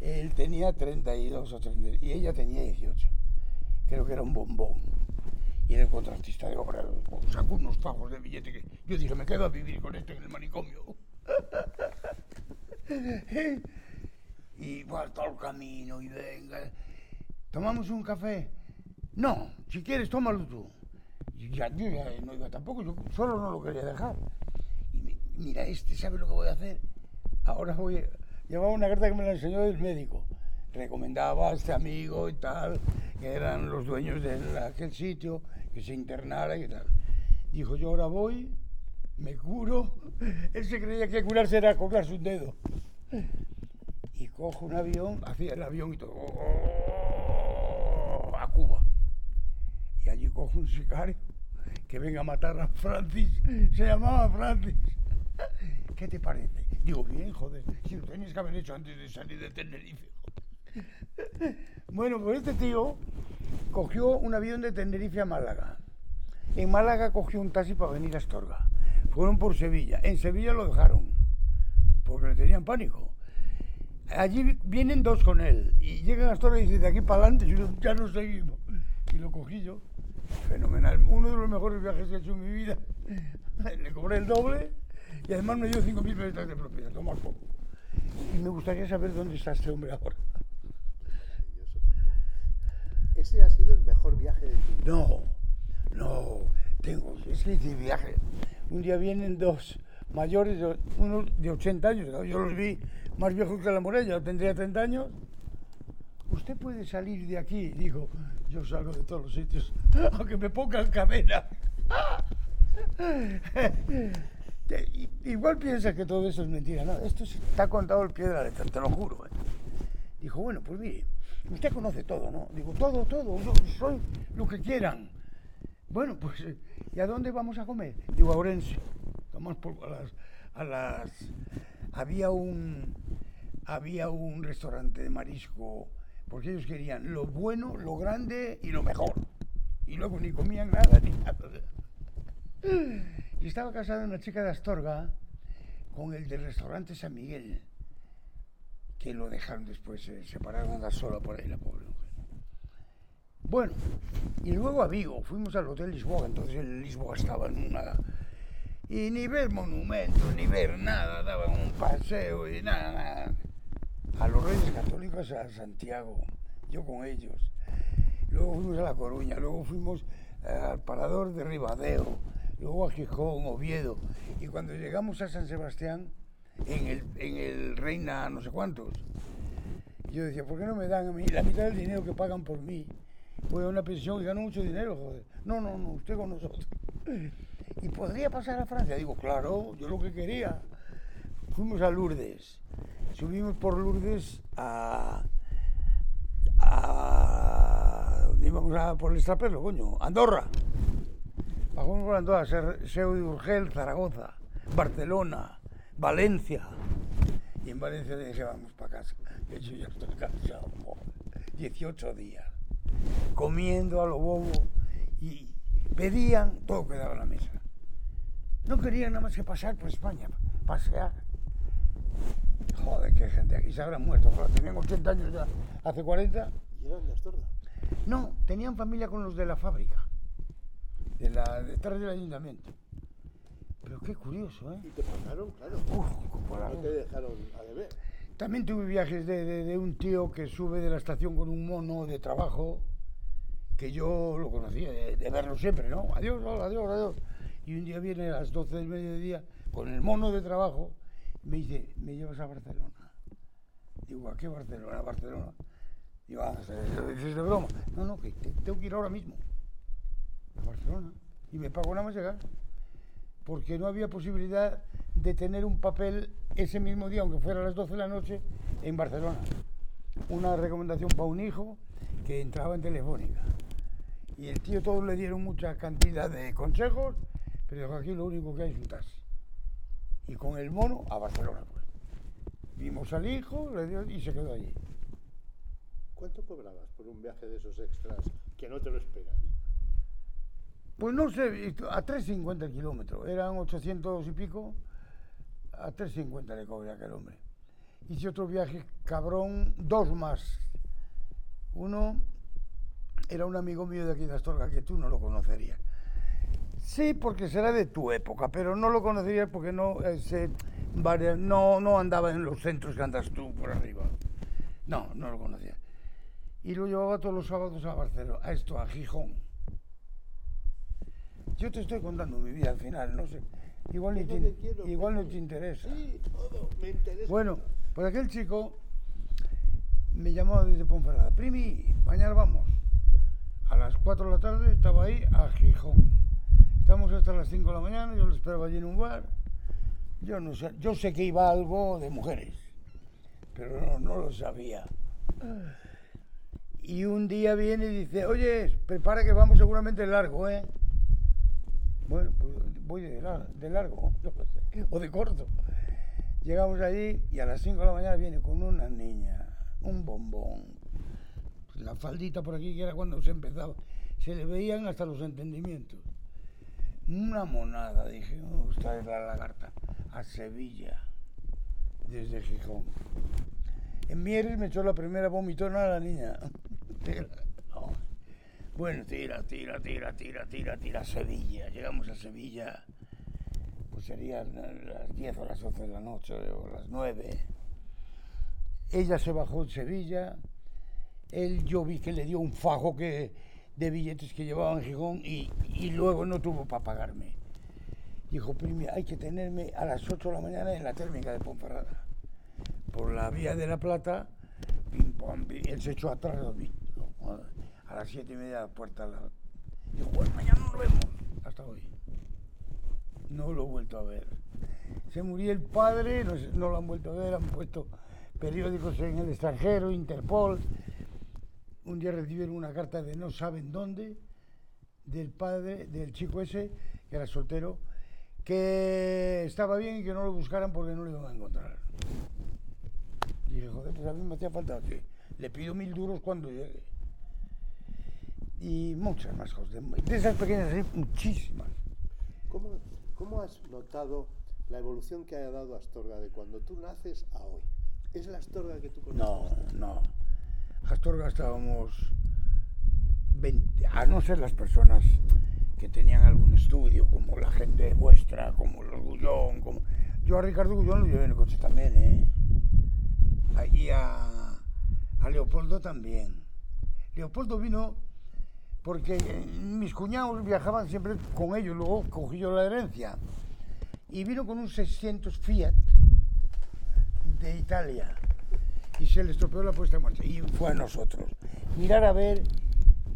B: Él tenía 32 o 30, y ella tenía 18. Creo que era un bombón. Y era el contratista de obra. Sacó unos pavos de billete que yo dije, me quedo a vivir con este en el manicomio. *laughs* y va todo el camino y venga. ¿Tomamos un café? No, si quieres, tómalo tú. Y ya, yo ya no iba tampoco, yo solo no lo quería dejar. Y me- mira, este sabe lo que voy a hacer. Ahora voy a... Llevaba una carta que me la enseñó el médico. Recomendaba a este amigo y tal, que eran los dueños de aquel sitio, que se internara y tal. Dijo, yo ahora voy, me curo. *laughs* Él se creía que curarse era colgarse un dedo. Y cojo un avión, hacía el avión y todo, a Cuba. Y allí cojo un sicario que venga a matar a Francis. Se llamaba Francis. *laughs* ¿Qué te parece? Digo, bien, joder, si lo tenías que haber hecho antes de salir de Tenerife. joder. *laughs* Bueno, pues este tío cogió un avión de Tenerife a Málaga. En Málaga cogió un taxi para venir a Astorga. Fueron por Sevilla. En Sevilla lo dejaron, porque le tenían pánico. Allí vienen dos con él y llegan a Astorga y dicen, de aquí para adelante, ya nos seguimos. Y lo cogí yo. Fenomenal. Uno de los mejores viajes que he hecho en mi vida. *laughs* Le cobré el doble y además me dio 5.000 pesetas de propiedad. Tomar poco. Y me gustaría saber dónde está este hombre ahora.
A: Ese ha sido el mejor viaje de tu vida.
B: No, no, tengo, es que hice viaje. Un día vienen dos mayores, uno de 80 años, yo los vi más viejos que la muralla, tendría 30 años. Usted puede salir de aquí, dijo, yo salgo de todos los sitios, *laughs* aunque me pongan cadena. *laughs* Igual piensa que todo eso es mentira, no, esto está contado al pie de la letra, te lo juro. ¿eh? Dijo, bueno, pues mire, usted conoce todo, ¿no? Digo, todo, todo, soy lo que quieran. Bueno, pues, ¿y a dónde vamos a comer? Digo, a Orense. Vamos a las, a las... Había un, había un restaurante de marisco, porque ellos querían lo bueno, lo grande y lo mejor. Y luego ni comían nada, ni nada. Y estaba casada una chica de Astorga con el del restaurante San Miguel, que lo dejaron después, se separaron a andar sola por ahí la pobre mujer. Bueno, y luego a Vigo, fuimos al Hotel Lisboa, entonces el Lisboa estaba en una... Y ni ver monumentos, ni ver nada, daban un paseo y nada, nada. A los Reyes Católicos a Santiago, yo con ellos. Luego fuimos a La Coruña, luego fuimos eh, al Parador de Ribadeo, luego a Gijón, Oviedo. Y cuando llegamos a San Sebastián, en el, en el Reina no sé cuántos, yo decía, ¿por qué no me dan a mí la mitad del dinero que pagan por mí? Voy a una pensión y gano mucho dinero, joder. No, no, no, usted con nosotros. ¿Y podría pasar a Francia? Digo, claro, yo lo que quería. Fuimos a Lourdes. Subimos por Lourdes a. a ¿dónde íbamos a por el extraperlo, coño? Andorra. Bajamos por Andorra, Seu de Urgel, Zaragoza, Barcelona, Valencia. Y en Valencia dije, vamos para casa. Que yo ya estoy cansado. joder. 18 días. Comiendo a lo bobo. Y pedían, todo quedaba en la mesa. No querían nada más que pasar por España, pasear. Joder, qué gente aquí se habrán muerto. Tenían 80 años ya, hace 40.
A: ¿Y eran de Astorga?
B: No, tenían familia con los de la fábrica, de la, detrás del ayuntamiento. Pero qué curioso, ¿eh?
A: Y te pagaron, claro.
B: Uf,
A: No te dejaron a deber.
B: También tuve viajes de, de- de un tío que sube de la estación con un mono de trabajo, que yo lo conocía, de, de verlo siempre, ¿no? Adiós, hola, adiós, adiós. Y un día viene a las 12 del mediodía con el mono de trabajo y me dice, ¿me llevas a Barcelona? Digo, ¿a qué Barcelona? ¿Barcelona? Digo, ah, es de broma. No, no, que te- tengo que ir ahora mismo a Barcelona. Y me pagó nada más llegar. Porque no había posibilidad de tener un papel ese mismo día, aunque fuera a las 12 de la noche, en Barcelona. Una recomendación para un hijo que entraba en Telefónica. Y el tío todos le dieron mucha cantidad de consejos, pero dijo, aquí lo único que hay es un taxi. Y con el mono a Barcelona, pues. Vimos al hijo y se quedó allí.
A: ¿Cuánto cobrabas por un viaje de esos extras que no te lo esperas?
B: Pues no sé, a 3.50 el kilómetro, eran 800 y pico, a 3.50 le cobré aquel hombre. Hice otro viaje cabrón, dos más. Uno era un amigo mío de aquí de Astorga, que tú no lo conocerías. Sí, porque será de tu época, pero no lo conocerías porque no, eh, no, no andaba en los centros que andas tú por arriba. No, no lo conocía. Y lo llevaba todos los sábados a Barcelona, a esto, a Gijón. Yo te estoy contando mi vida al final, no sé. Igual, ni te,
A: quiero,
B: igual no te interesa.
A: Sí, todo, me interesa.
B: Bueno, pues aquel chico me llamó desde Ponferrada. Primi, mañana vamos. A las 4 de la tarde estaba ahí a Gijón. Estamos hasta las 5 de la mañana, yo lo esperaba allí en un bar. Yo no sé, yo sé que iba algo de mujeres, pero no, no lo sabía. Y un día viene y dice, oye, prepara que vamos seguramente largo, ¿eh? Bueno, pues voy de, lar- de largo, sé, o de corto. Llegamos allí y a las 5 de la mañana viene con una niña, un bombón, la faldita por aquí, que era cuando se empezaba. Se le veían hasta los entendimientos. Una monada, dije, "Oh, esta es la lagarta, a Sevilla, desde Gijón. En Mieres me echó la primera vomitona a la niña. *laughs* No. Bueno, tira, tira, tira, tira, tira, tira Sevilla. Llegamos a Sevilla, pues serían las 10 o las 11 de la noche o las 9. Ella se bajó en Sevilla. Él yo vi que le dio un fajo que, de billetes que llevaba en Gijón y, y luego no tuvo para pagarme. Dijo, primi, hay que tenerme a las 8 de la mañana en la térmica de Ponferrada. Por la vía de la Plata, pim, pam, él se echó atrás de mí. A las 7 y media la puerta. La... Dijo, pues mañana nos vemos. Hasta hoy. No lo he vuelto a ver. Se murió el padre, no lo han vuelto a ver, han puesto periódicos en el extranjero, Interpol. Un día recibieron una carta de no saben dónde, del padre, del chico ese, que era soltero, que estaba bien y que no lo buscaran porque no lo iban a encontrar. Y dije, joder, pues a mí me hacía falta que le pido mil duros cuando llegue. Y muchas más cosas. De, esas pequeñas, hay muchísimas.
A: ¿Cómo, ¿Cómo has notado la evolución que ha dado Astorga de cuando tú naces a hoy? ¿Es la Astorga que tú
B: No,
A: conoces?
B: no. Astorga estábamos 20, a no ser las personas que tenían algún estudio, como la gente vuestra, como los Gullón, como... Yo a Ricardo Gullón lo llevé en el coche también, ¿eh? A- Y a, a Leopoldo también. Leopoldo vino porque eh, mis cuñados viajaban siempre con ellos, luego cogí yo la herencia. Y vino con un 600 Fiat de Italia y se le estropeó la puesta en marcha y fue a nosotros. Mirar a ver,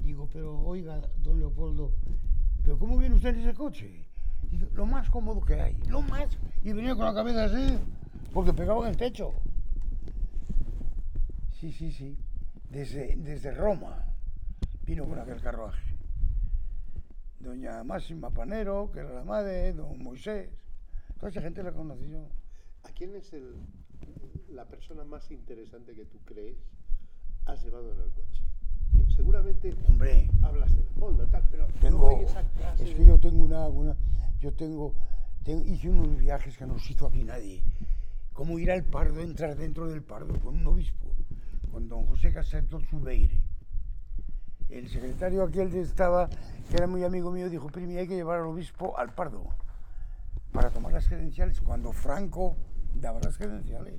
B: digo, pero oiga, don Leopoldo, ¿pero cómo viene usted en ese coche? Dice, lo más cómodo que hay, lo más. Y venía con la cabeza así, porque pegaba en el techo. Sí, sí, sí, desde, desde Roma vino con aquel carruaje. Doña Máxima Panero, que era la madre, don Moisés, toda esa gente la conocí yo.
A: ¿A quién es el, la persona más interesante que tú crees has llevado en el coche? Seguramente
B: Hombre,
A: hablas de Leopoldo tal, pero
B: tengo,
A: luego hay esa clase
B: es que yo tengo una, una- yo tengo, ten- hice unos viajes que no los hizo aquí nadie, como ir al Pardo, entrar dentro del Pardo con un obispo, con don José Caseto Subeire. El secretario aquel que estaba, que era muy amigo mío, dijo, primi, hay que llevar al obispo al Pardo para tomar las credenciales, cuando Franco daba las credenciales.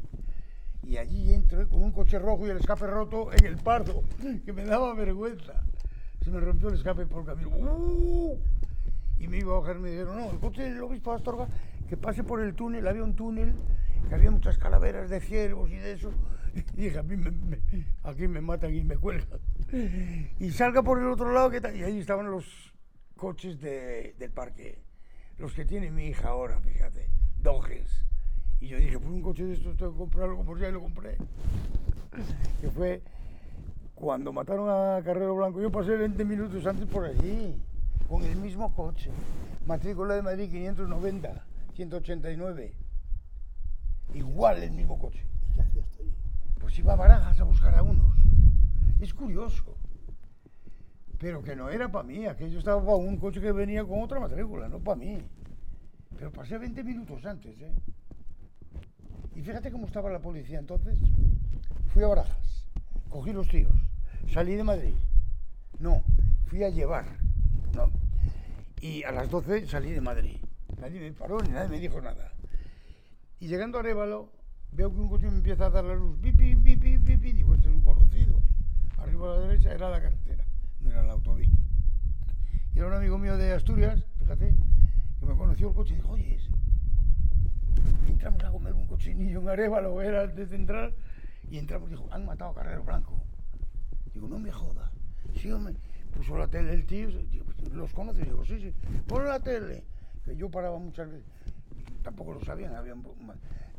B: Y allí entro con un coche rojo y el escape roto en el pardo, que me daba vergüenza. Se me rompió el escape por el camino. ¡Uh! Y me iba a bajar y me dijeron, no, el coche del obispo Astorga, que pase por el túnel, había un túnel, que había muchas calaveras de ciervos y de eso. *laughs* Y dije, a mí aquí me matan y me cuelgan. Y salga por el otro lado, que? Y ahí estaban los coches de- del parque, los que tiene mi hija ahora, fíjate, Dodges. Y yo dije, por un coche de estos tengo que comprarlo, por ya y lo compré. Que fue cuando mataron a Carrero Blanco. Yo pasé 20 minutos antes por allí, con el mismo coche. Matrícula de Madrid 590, 189. Igual el mismo coche.
A: ¿Y qué hacías tú ahí?
B: Pues iba a Barajas a buscar a unos. Es curioso. Pero que no era para mí, aquello estaba para un coche que venía con otra matrícula, no para mí. Pero pasé 20 minutos antes, ¿eh? Y fíjate cómo estaba la policía entonces. Fui a Barajas, cogí los tíos, salí de Madrid. No, fui a llevar. No. Y a las 12 salí de Madrid. Nadie me paró ni nadie me dijo nada. Y llegando a Arévalo, veo que un coche me empieza a dar la luz. Pipi, pipi, pipi. Digo, este es un conocido. A la derecha era la carretera, no era la autovía. Y era un amigo mío de Asturias, fíjate, que me conoció el coche y dijo, oye, entramos a comer un cochinillo en Arévalo, era antes de entrar, y entramos y dijo, han matado a Carrero Blanco. Digo, no me joda. Sí, hombre. Puso la tele el tío, "Pues, ¿los conoces? Digo, sí, sí, pon la tele. Que yo paraba muchas veces. Tampoco lo sabían, habían...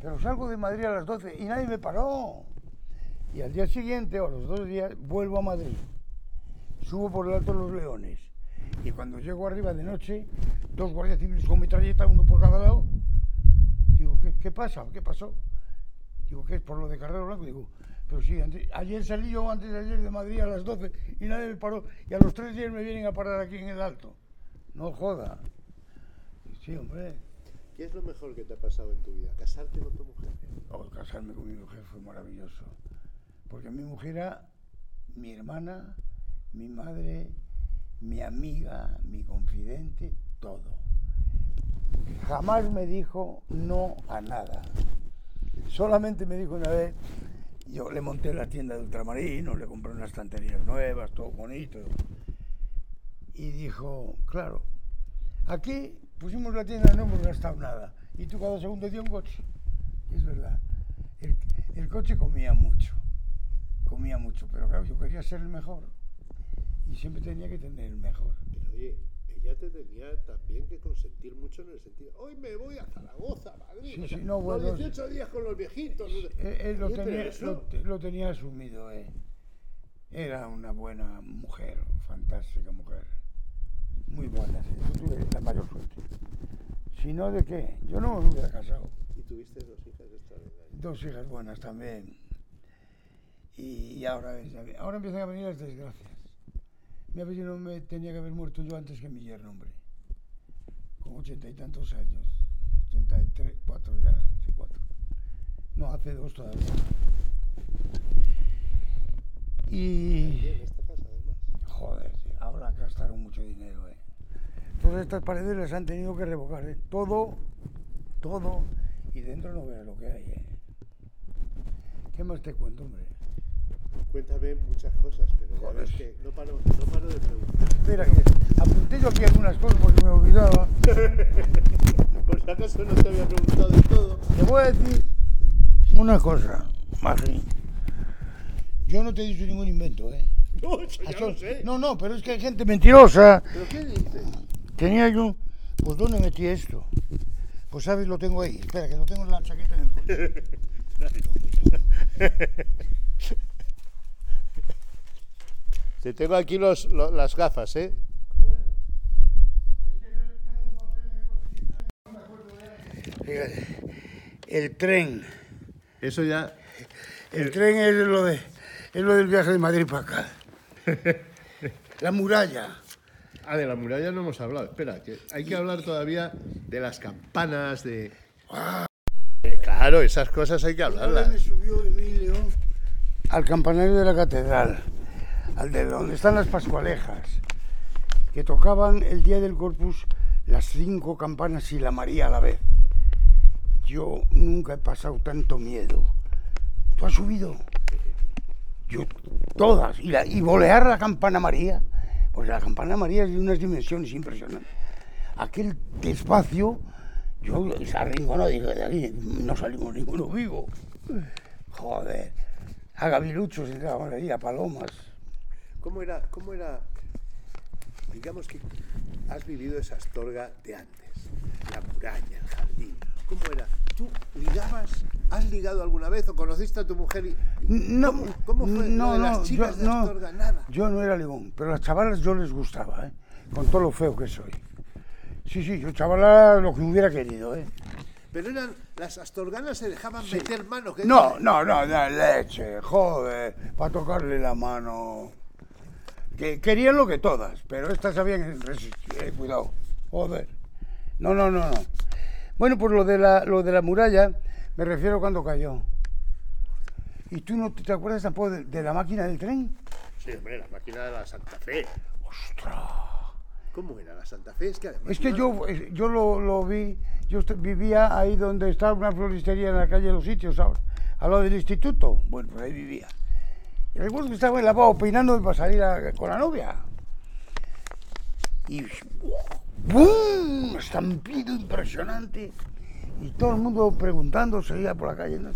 B: Pero salgo de Madrid a las 12 y nadie me paró. Y al día siguiente, o a los dos días, vuelvo a Madrid. Subo por el Alto de los Leones. Y cuando llego arriba de noche, dos guardias civiles con metralleta, uno por cada lado. Digo, ¿qué, qué pasa? ¿Qué pasó? Digo, ¿qué es por lo de Carrero Blanco? Digo, pero sí, antes- ayer salí yo antes de ayer de Madrid a las 12 y nadie me paró. Y a los tres días me vienen a parar aquí en el Alto. No joda. Sí, hombre.
A: ¿Qué es lo mejor que te ha pasado en tu vida? ¿Casarte con tu mujer?
B: Oh, casarme con mi mujer fue maravilloso. Porque mi mujer era mi hermana, mi madre, mi amiga, mi confidente, todo. Jamás me dijo no a nada. Solamente me dijo una vez, yo le monté la tienda de ultramarinos, le compré unas estanterías nuevas, todo bonito. Y dijo, claro, aquí pusimos la tienda, no hemos gastado nada. Y tú cada segundo día un coche. Es verdad. El coche comía mucho. Comía mucho, pero claro, yo quería ser el mejor. Y siempre tenía que tener el mejor.
A: Pero oye, ella te tenía también que consentir mucho en el sentido, hoy me voy a Zaragoza, Madrid.
B: Sí, sí, no, bueno,
A: los 18 días con los viejitos.
B: Él, él lo,
A: Oye, pero
B: tenía, lo, lo tenía asumido, eh. Era una buena mujer, fantástica mujer. Muy buena, sí. Yo tuve la mayor suerte. Si no, ¿de qué? Yo no me hubiera casado.
A: Y tuviste dos hijas extraordinarias.
B: Dos hijas buenas también. Y, ahora, ahora empiezan a venir las desgracias. Mi no me tenía que haber muerto yo antes que mi yerno, hombre. Con ochenta y tantos años. Ochenta y tres, cuatro ya, cuatro. No, hace dos todavía. Y... Joder, ahora gastaron mucho dinero, eh. Todas estas paredes las han tenido que revocar, eh. Todo, todo. Y dentro no veas lo que hay, eh. ¿Qué más te cuento, hombre?
A: Cuéntame muchas cosas, pero ya
B: Joder.
A: ves que no paro, no paro de preguntar.
B: Espera, que apunté yo aquí algunas cosas porque me olvidaba. *laughs*
A: Por si acaso no te había preguntado de todo.
B: Te voy a decir una cosa, Magri. Yo no te he dicho ningún invento, ¿eh? *laughs*
A: No, eso ya lo sé.
B: No, no, pero es que hay gente mentirosa.
A: ¿Pero qué dices?
B: Tenía yo. Pues ¿dónde metí esto? Pues sabes, lo tengo ahí. Espera, que lo tengo en la chaqueta en el coche. *laughs*
A: Te tengo aquí los, lo- las gafas, ¿eh?
B: El tren.
A: Eso ya.
B: El tren es lo de es lo del viaje de Madrid para acá. *laughs* La muralla.
A: Ah, de la muralla no hemos hablado. Espera, que hay que hablar todavía de las campanas, de. Eh, Claro, esas cosas hay que hablarlas.
B: me subió Emilio al campanario de la catedral, al de donde están las Pascualejas, que tocaban el día del Corpus las cinco campanas y la María a la vez. Yo nunca he pasado tanto miedo. ¿Tú has subido? Yo, todas. Y, y volear la campana María, porque la campana María es de unas dimensiones impresionantes. Aquel espacio, yo se arrinconó, dije, de aquí no salimos ninguno vivo. Joder. A gaviluchos entraban ahí, a palomas.
A: ¿Cómo era, cómo era, digamos que has vivido esa Astorga de antes? La muralla, el jardín. ¿Cómo era? ¿Tú ligabas? ¿Has ligado alguna vez o conociste a tu mujer y...
B: No,
A: ¿Cómo, cómo fue
B: no,
A: lo de las
B: no,
A: chicas
B: yo,
A: de
B: no,
A: Astorga? Nada.
B: yo no era ligón, pero a las chavalas yo les gustaba, ¿eh? con todo lo feo que soy. Sí, sí, yo chavala lo que hubiera querido. ¿eh?
A: Pero eran, las astorganas se dejaban meter mano. ¿qué
B: No, no, no, de leche, joder, para tocarle la mano. Que querían lo que todas, pero estas sabían resistir, eh, cuidado, joder. No, no, no, no. Bueno, pues lo de la, lo de la muralla, me refiero cuando cayó. ¿Y tú no te acuerdas tampoco de, de la máquina del tren?
A: Sí, hombre, la máquina de la Santa Fe.
B: ¡Ostras!
A: ¿Cómo era la Santa Fe? Es que además...
B: Es que yo, eh, yo lo, lo vi, yo vivía ahí donde está una floristería en la calle de los sitios ahora, al lado del instituto. Bueno, pues ahí vivía. Y recuerdo que estaba en lavabo peinándome para salir con la novia. Y ¡bum! Estampido impresionante. Y todo el mundo preguntando, seguía por la calle. no.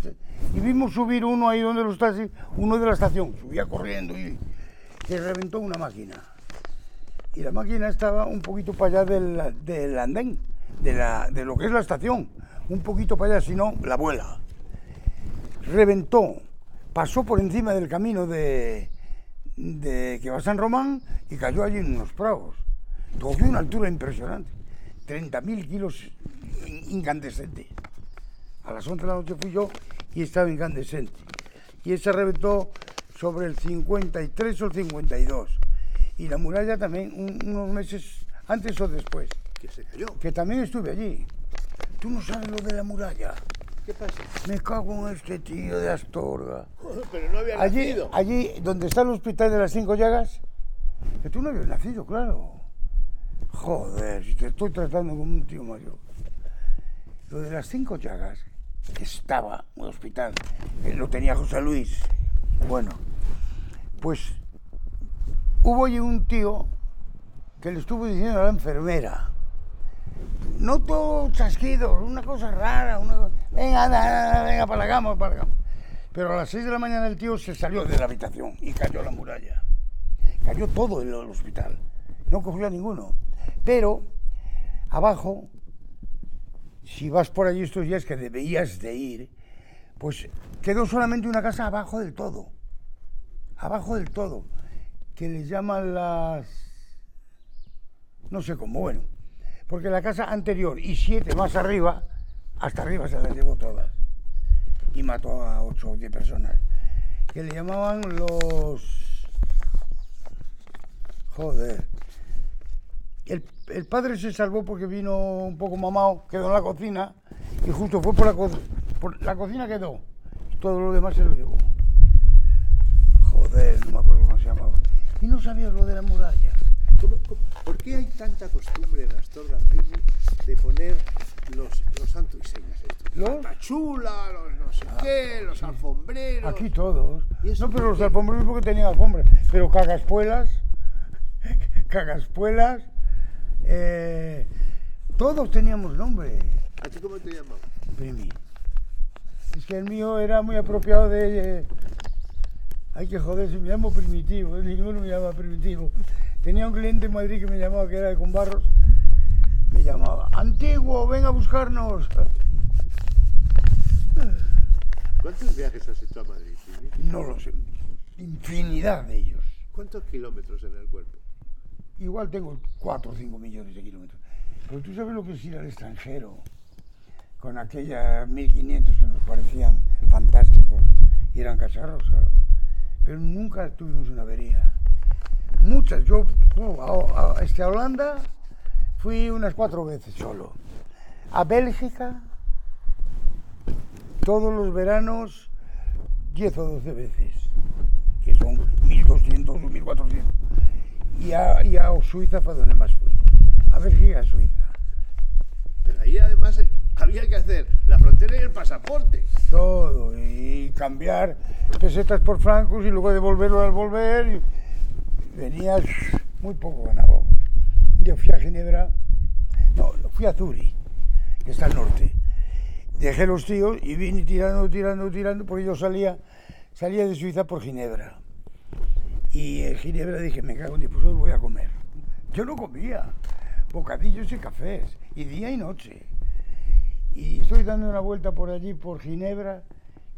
B: Y vimos subir uno ahí donde los taxis, uno de la estación, subía corriendo y que reventó una máquina y la máquina estaba un poquito para allá del, del andén, de, la, de lo que es la estación, un poquito para allá, si no, la vuela. Reventó, pasó por encima del camino de, de que va a San Román y cayó allí en unos prados. Cogió una altura impresionante, 30.000 kilos in- incandescente. A las 11 de la noche fui yo y estaba incandescente. Y esa reventó sobre el 53 o el 52. Y la muralla también, un- unos meses antes o después,
A: Que se cayó.
B: que también estuve allí. Tú no sabes lo de la muralla.
A: ¿Qué pasa?
B: Me cago en este tío de Astorga. *laughs*
A: Pero no había
B: Allí,
A: nacido.
B: allí donde está el hospital de las cinco llagas, que tú no habías nacido, claro. Joder, si te estoy tratando como un tío mayor. Lo de las cinco llagas, que estaba un hospital, que lo tenía José Luis. Bueno, pues hubo allí un tío que le estuvo diciendo a la enfermera, no todo chasquido, una cosa rara, una co- venga, anda, venga para la para la. Pero a las 6 de la mañana el tío se salió de la habitación y cayó la muralla. Cayó todo en el hospital. No cogió a ninguno. Pero abajo, si vas por allí estos días que debías de ir, pues quedó solamente una casa abajo del todo. Abajo del todo. Que les llaman las... No sé cómo, bueno. Porque la casa anterior y siete más arriba, hasta arriba se las llevó todas. Y mató a ocho o diez personas. Que le llamaban los... Joder. El, el padre se salvó porque vino un poco mamado, quedó en la cocina y justo fue por la, co- por la cocina quedó. Todo lo demás se lo llevó. Joder, no me acuerdo cómo se llamaba. Y no sabías lo de la muralla.
A: ¿Cómo- cómo- por qué hay tanta costumbre en Astorga, Primo, de poner los, los santos y señas estos?
B: ¿Los?
A: La chula, los no sé qué, los alfombreros.
B: Aquí todos.
A: ¿Y eso
B: No, pero los alfombreros porque tenían alfombras. Pero cagaspuelas, *laughs* cagaspuelas, eh, todos teníamos nombre.
A: ¿A ti cómo te llaman?
B: Primi. Es que el mío era muy apropiado de... eh, hay que joderse, me llamo primitivo, eh, ninguno me llama primitivo. Tenía un cliente en Madrid que me llamaba, que era de llamaba, antiguo, ven a buscarnos.
A: ¿Cuántos viajes has hecho a Madrid?
B: No lo sé, infinidad de ellos.
A: ¿Cuántos kilómetros en el cuerpo?
B: Igual tengo 4 o 5 millones de kilómetros. Pero tú sabes lo que es ir al extranjero, con aquellas 1500 que nos parecían fantásticos y eran cacharros, claro. Pero nunca tuvimos una avería. Muchas, yo oh, a, a- este, a Holanda fui unas cuatro veces solo. A Bélgica, todos los veranos, 10 o 12 veces, que son 1200 o 1400 y a, y a Suiza fue donde más fui. A Bélgica, a Suiza.
A: Pero ahí además Había que hacer la frontera y el pasaporte.
B: Todo. Y cambiar pesetas por francos y luego devolverlo al volver. Y venía muy poco ganaba. Día fui a Ginebra. No, fui a Zurich, que está al norte. Dejé los tíos y vine tirando, tirando, tirando, porque yo salía, salía de Suiza por Ginebra. Y en Ginebra dije, me cago en Dios, pues voy a comer. Yo no comía bocadillos y cafés, y día y noche. Y estoy dando una vuelta por allí, por Ginebra,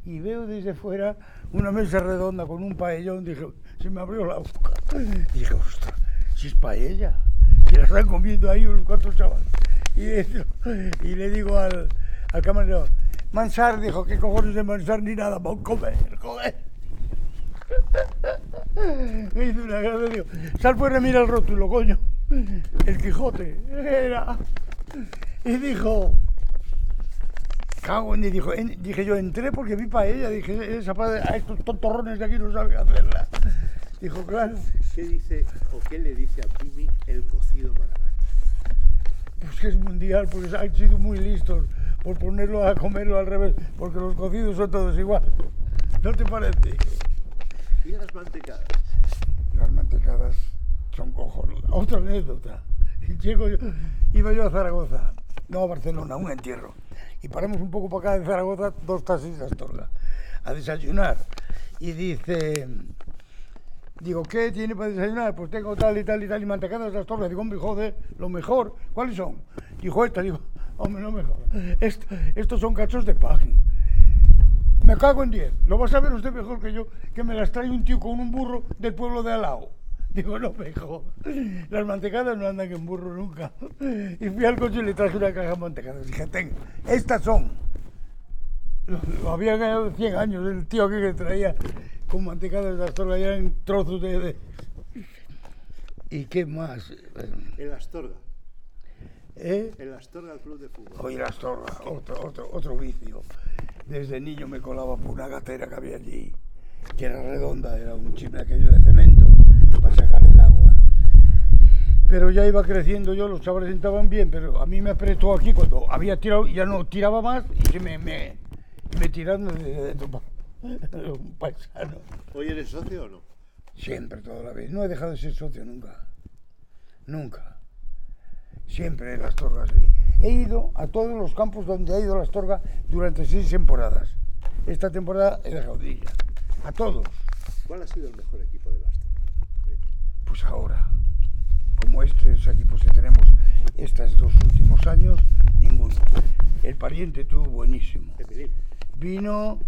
B: y veo desde fuera una mesa redonda con un paellón. Dije, se me abrió la boca. Dije, ostras, si es paella, que la están comiendo ahí unos cuantos chavales. Y, le digo al, al camarero, Mansar, dijo, ¿qué cojones de Mansar ni nada? Vamos a comer, joder. *laughs* Me hizo una gracia, digo, sal fuera, mira el rótulo, coño. El Quijote era. Y dijo, cago en dijo, dije yo, entré porque vi para ella, dije, esa a estos tontorrones de aquí no saben hacerla. Dijo, claro.
A: ¿Qué dice o qué le dice a Pimi el cocido marabán?
B: Pues que es mundial, porque han sido muy listos por ponerlo a comerlo al revés, porque los cocidos son todos igual. ¿No te parece?
A: ¿Y las mantecadas?
B: Las mantecadas son cojonudas. Otra anécdota. Llego yo, iba yo a Zaragoza, no a Barcelona, un entierro. Y paramos un poco para acá de Zaragoza, dos taxis de Astorga, a desayunar. Y dice, digo, ¿qué tiene para desayunar? Pues tengo tal y tal y tal y mantecadas de Astorga. Digo, hombre, joder, lo mejor. ¿Cuáles son? Dijo, esta. Digo, *laughs* hombre, no mejor. Esto, estos son cachos de pan. Me cago en 10. Lo vas a ver usted mejor que yo, que me las trae un tío con un burro del pueblo de Alao. Digo, no mejor. Las mantecadas no andan en burro nunca. Y fui al coche y le traje una caja de mantecadas. Dije, ten, estas son. Lo, lo había ganado 100 años el tío aquí que traía con mantecadas de Astorga, ya en trozos de, de... ¿Y qué más?
A: El Astorga.
B: ¿Eh?
A: El Astorga Club de Fútbol.
B: Oye, la Astorga, otro, otro, otro vicio. Desde niño me colaba por una gatera que había allí, que era redonda, era un chimne aquello de cemento para sacar el agua. Pero ya iba creciendo yo, los chavales entraban bien, pero a mí me apretó aquí cuando había tirado, ya no tiraba más y se me, me, me tiraron desde dentro. *laughs* Un paisano.
A: ¿Hoy eres socio o no?
B: Siempre, toda la vez. No he dejado de ser socio nunca. Nunca. Siempre en las torgas. He ido a todos los campos donde ha ido la Astorga durante seis temporadas. Esta temporada en la Gaudilla. A todos.
A: ¿Cuál ha sido el mejor equipo de la Astorga?
B: Pues ahora, como estos equipos que tenemos estos dos últimos años, ninguno. El pariente tuvo buenísimo. Vino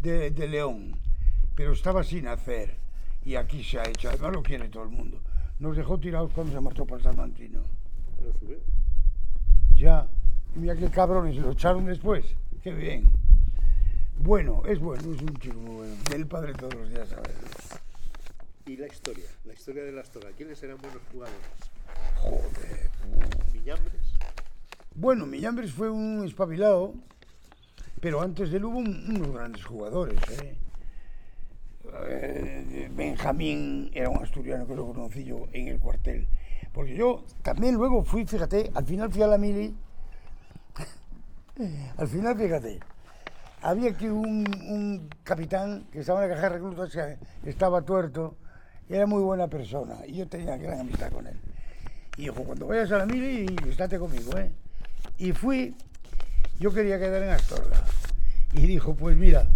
B: de, de León, pero estaba sin hacer. Y aquí se ha hecho. Además lo quiere todo el mundo. Nos dejó tirados cuando se marchó para el Salmantino.
A: Lo subió.
B: Ya. Y mira qué cabrones, lo echaron después. Qué bien. Bueno, es bueno, es un chico muy bueno. Del padre todos los días, ver.
A: Y la historia, la historia de la Astorga. ¿Quiénes eran buenos jugadores?
B: Joder.
A: Miñambres.
B: Bueno, Millambres fue un espabilado, pero antes de él hubo un- unos grandes jugadores. ¿eh? Benjamín era un asturiano que lo conocí yo en el cuartel. Porque yo también luego fui, fíjate, al final fui a la mili. *laughs* al final, fíjate, había aquí un, un capitán que estaba en la caja de reclutas que estaba tuerto y era muy buena persona. Y yo tenía gran amistad con él. Y dijo, cuando vayas a la mili, estate conmigo, ¿eh? Y fui, yo quería quedar en Astorga. Y dijo, pues mira,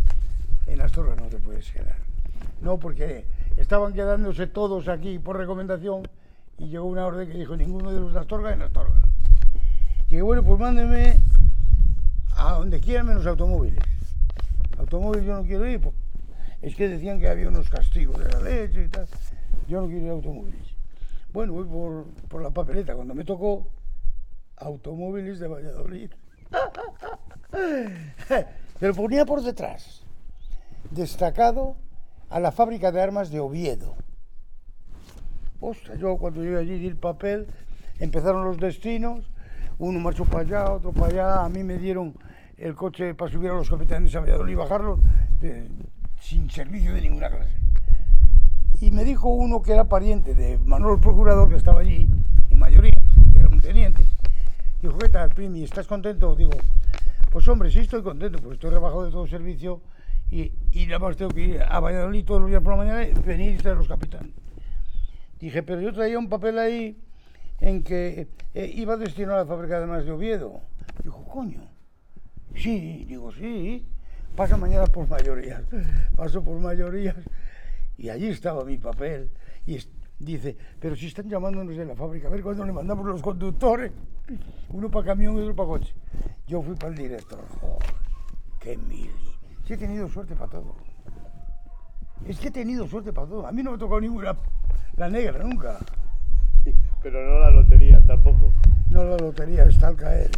B: en Astorga no te puedes quedar. No, porque estaban quedándose todos aquí por recomendación y llegó una orden que dijo, ninguno de los de Astorga en Astorga. Dije, bueno, pues mándeme a donde quiera menos automóviles. Automóviles yo no quiero ir, pues, es que decían que había unos castigos de la leche y tal. Yo no quiero ir a automóviles. Bueno, voy por, por la papeleta. Cuando me tocó, automóviles de Valladolid. *laughs* Pero ponía por detrás, destacado a la fábrica de armas de Oviedo. Ostras, yo cuando llegué allí di el papel, empezaron los destinos, uno marchó para allá, otro para allá, a mí me dieron el coche para subir a los capitanes a Valladolid y bajarlos sin servicio de ninguna clase. Y me dijo uno que era pariente de Manuel Procurador, que estaba allí, en mayoría, que era un teniente. Dijo, ¿qué tal, Primi? ¿Estás contento? Digo, Pues hombre, sí estoy contento, porque estoy rebajado de todo servicio y, y nada más tengo que ir a Valladolid todos los días por la mañana y venir y traer los capitanes. Dije, pero yo traía un papel ahí en que eh, iba destinado a la fábrica de más de Oviedo. Dijo, coño, sí, digo, sí, pasa mañana por mayorías. Paso por mayorías y allí estaba mi papel. Y dice, pero si están llamándonos de la fábrica, a ver cuándo le mandamos los conductores. Uno para camión y otro para coche. Yo fui para el director. Joder, qué mili. Sí he tenido suerte para todo. Es que he tenido suerte para todo. A mí no me ha tocado ninguna la negra nunca.
A: Pero no la lotería tampoco.
B: No la lotería está al caer.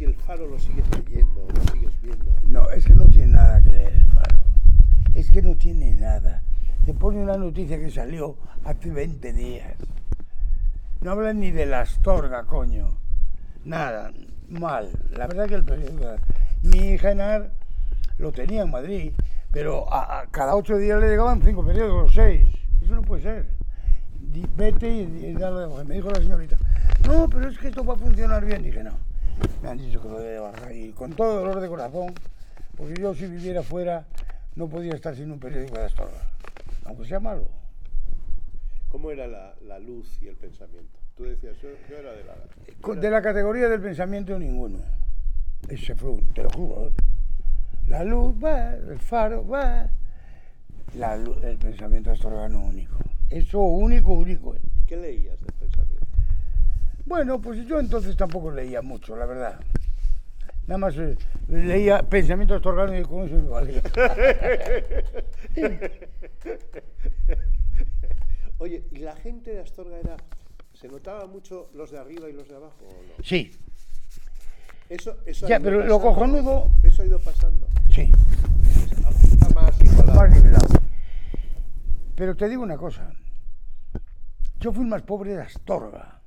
A: Si el Faro lo sigues leyendo lo sigues viendo.
B: No, es que no tiene nada que leer el faro. Es que no tiene nada. Te pone una noticia que salió hace 20 días. No hablan ni de la Astorga, coño. Nada, mal. La verdad que el periódico... Mi hija Enar lo tenía en Madrid, pero a, cada ocho días le llegaban cinco periódicos, seis. Eso no puede ser. Vete y, y dale, me dijo la señorita, no, pero es que esto va a funcionar bien. Dije, no, me han dicho que lo debe bajar. Y con todo dolor de corazón, porque yo si viviera fuera no podía estar sin un periódico de Astorga, aunque sea malo.
A: ¿Cómo era la, la luz y el pensamiento? Tú decías, yo, yo era de la...
B: Con- De la categoría del pensamiento ninguno. Ese fue, un- te lo juro. ¿eh? La luz va, el faro va. La el pensamiento astorgano único. Eso único, único. ¿eh?
A: ¿Qué leías del pensamiento?
B: Bueno, pues yo entonces tampoco leía mucho, la verdad. Nada más eh, leía pensamiento astorgano y con eso me valía. *laughs*
A: Oye, ¿y la gente de Astorga era... ¿Se notaba mucho los de arriba y los de abajo o no?
B: Sí,
A: Eso, eso ha
B: Ya,
A: ido
B: pero lo
A: pasando.
B: cojonudo-
A: Eso ha ido pasando.
B: sí.
A: Está más igualado.
B: más nivelado. Pero te digo una cosa. Yo fui el más pobre de Astorga.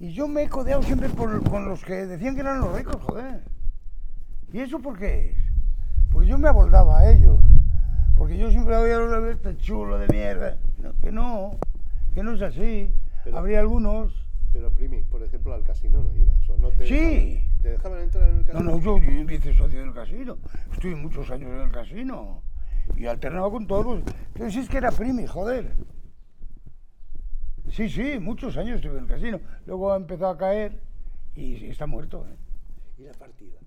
B: Y yo me he codeado siempre por- con los que decían que eran los ricos, joder. ¿Y eso por qué es? Porque yo me aboldaba a ellos. Porque yo siempre había los este chulo de mierda. No, que no, que no es así.
A: Pero-
B: Habría algunos.
A: Pero, Primi, por ejemplo, al casino no ibas. ¿o no te
B: Sí.
A: dejaban- ¿Te dejaban entrar en el
B: No,
A: casino?
B: no, yo, yo hice socio del casino. Estuve muchos años en el casino. Y alternaba con todos. Pero si es que era primi, joder. Sí, sí, muchos años estuve en el casino. Luego empezó a caer y está muerto. ¿eh?
A: ¿Y la partida?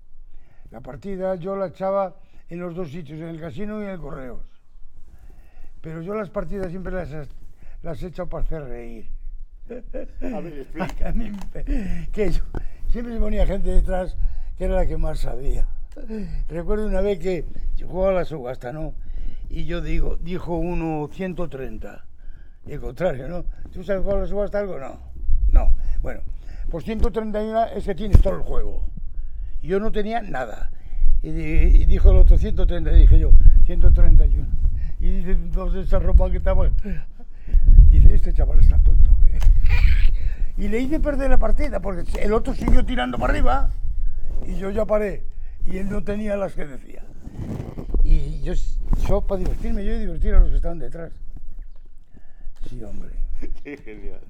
B: La partida yo la echaba en los dos sitios, en el casino y en el correos. Pero yo las partidas siempre las, las he echado para hacer reír.
A: A ver, explica. *laughs*
B: Que yo- siempre se ponía gente detrás que era la que más sabía. Recuerdo una vez que yo jugaba a la subasta, ¿no? Y yo digo, dijo uno 130. Y el contrario, ¿no? ¿Tú sabes a la subasta algo? No. No. Bueno, pues 131 es que tienes todo el juego. Yo no tenía nada. Y, y dijo el otro 130, y dije yo, 131. Y dice entonces esa ropa que estaba. Dice, este chaval está tonto. ¿eh?". Y le hice perder la partida, porque el otro siguió tirando para arriba y yo ya paré. Y él no tenía las que decía. Y yo, para divertirme, yo divertir a los que estaban detrás. Sí, hombre. *laughs*
A: Qué genial.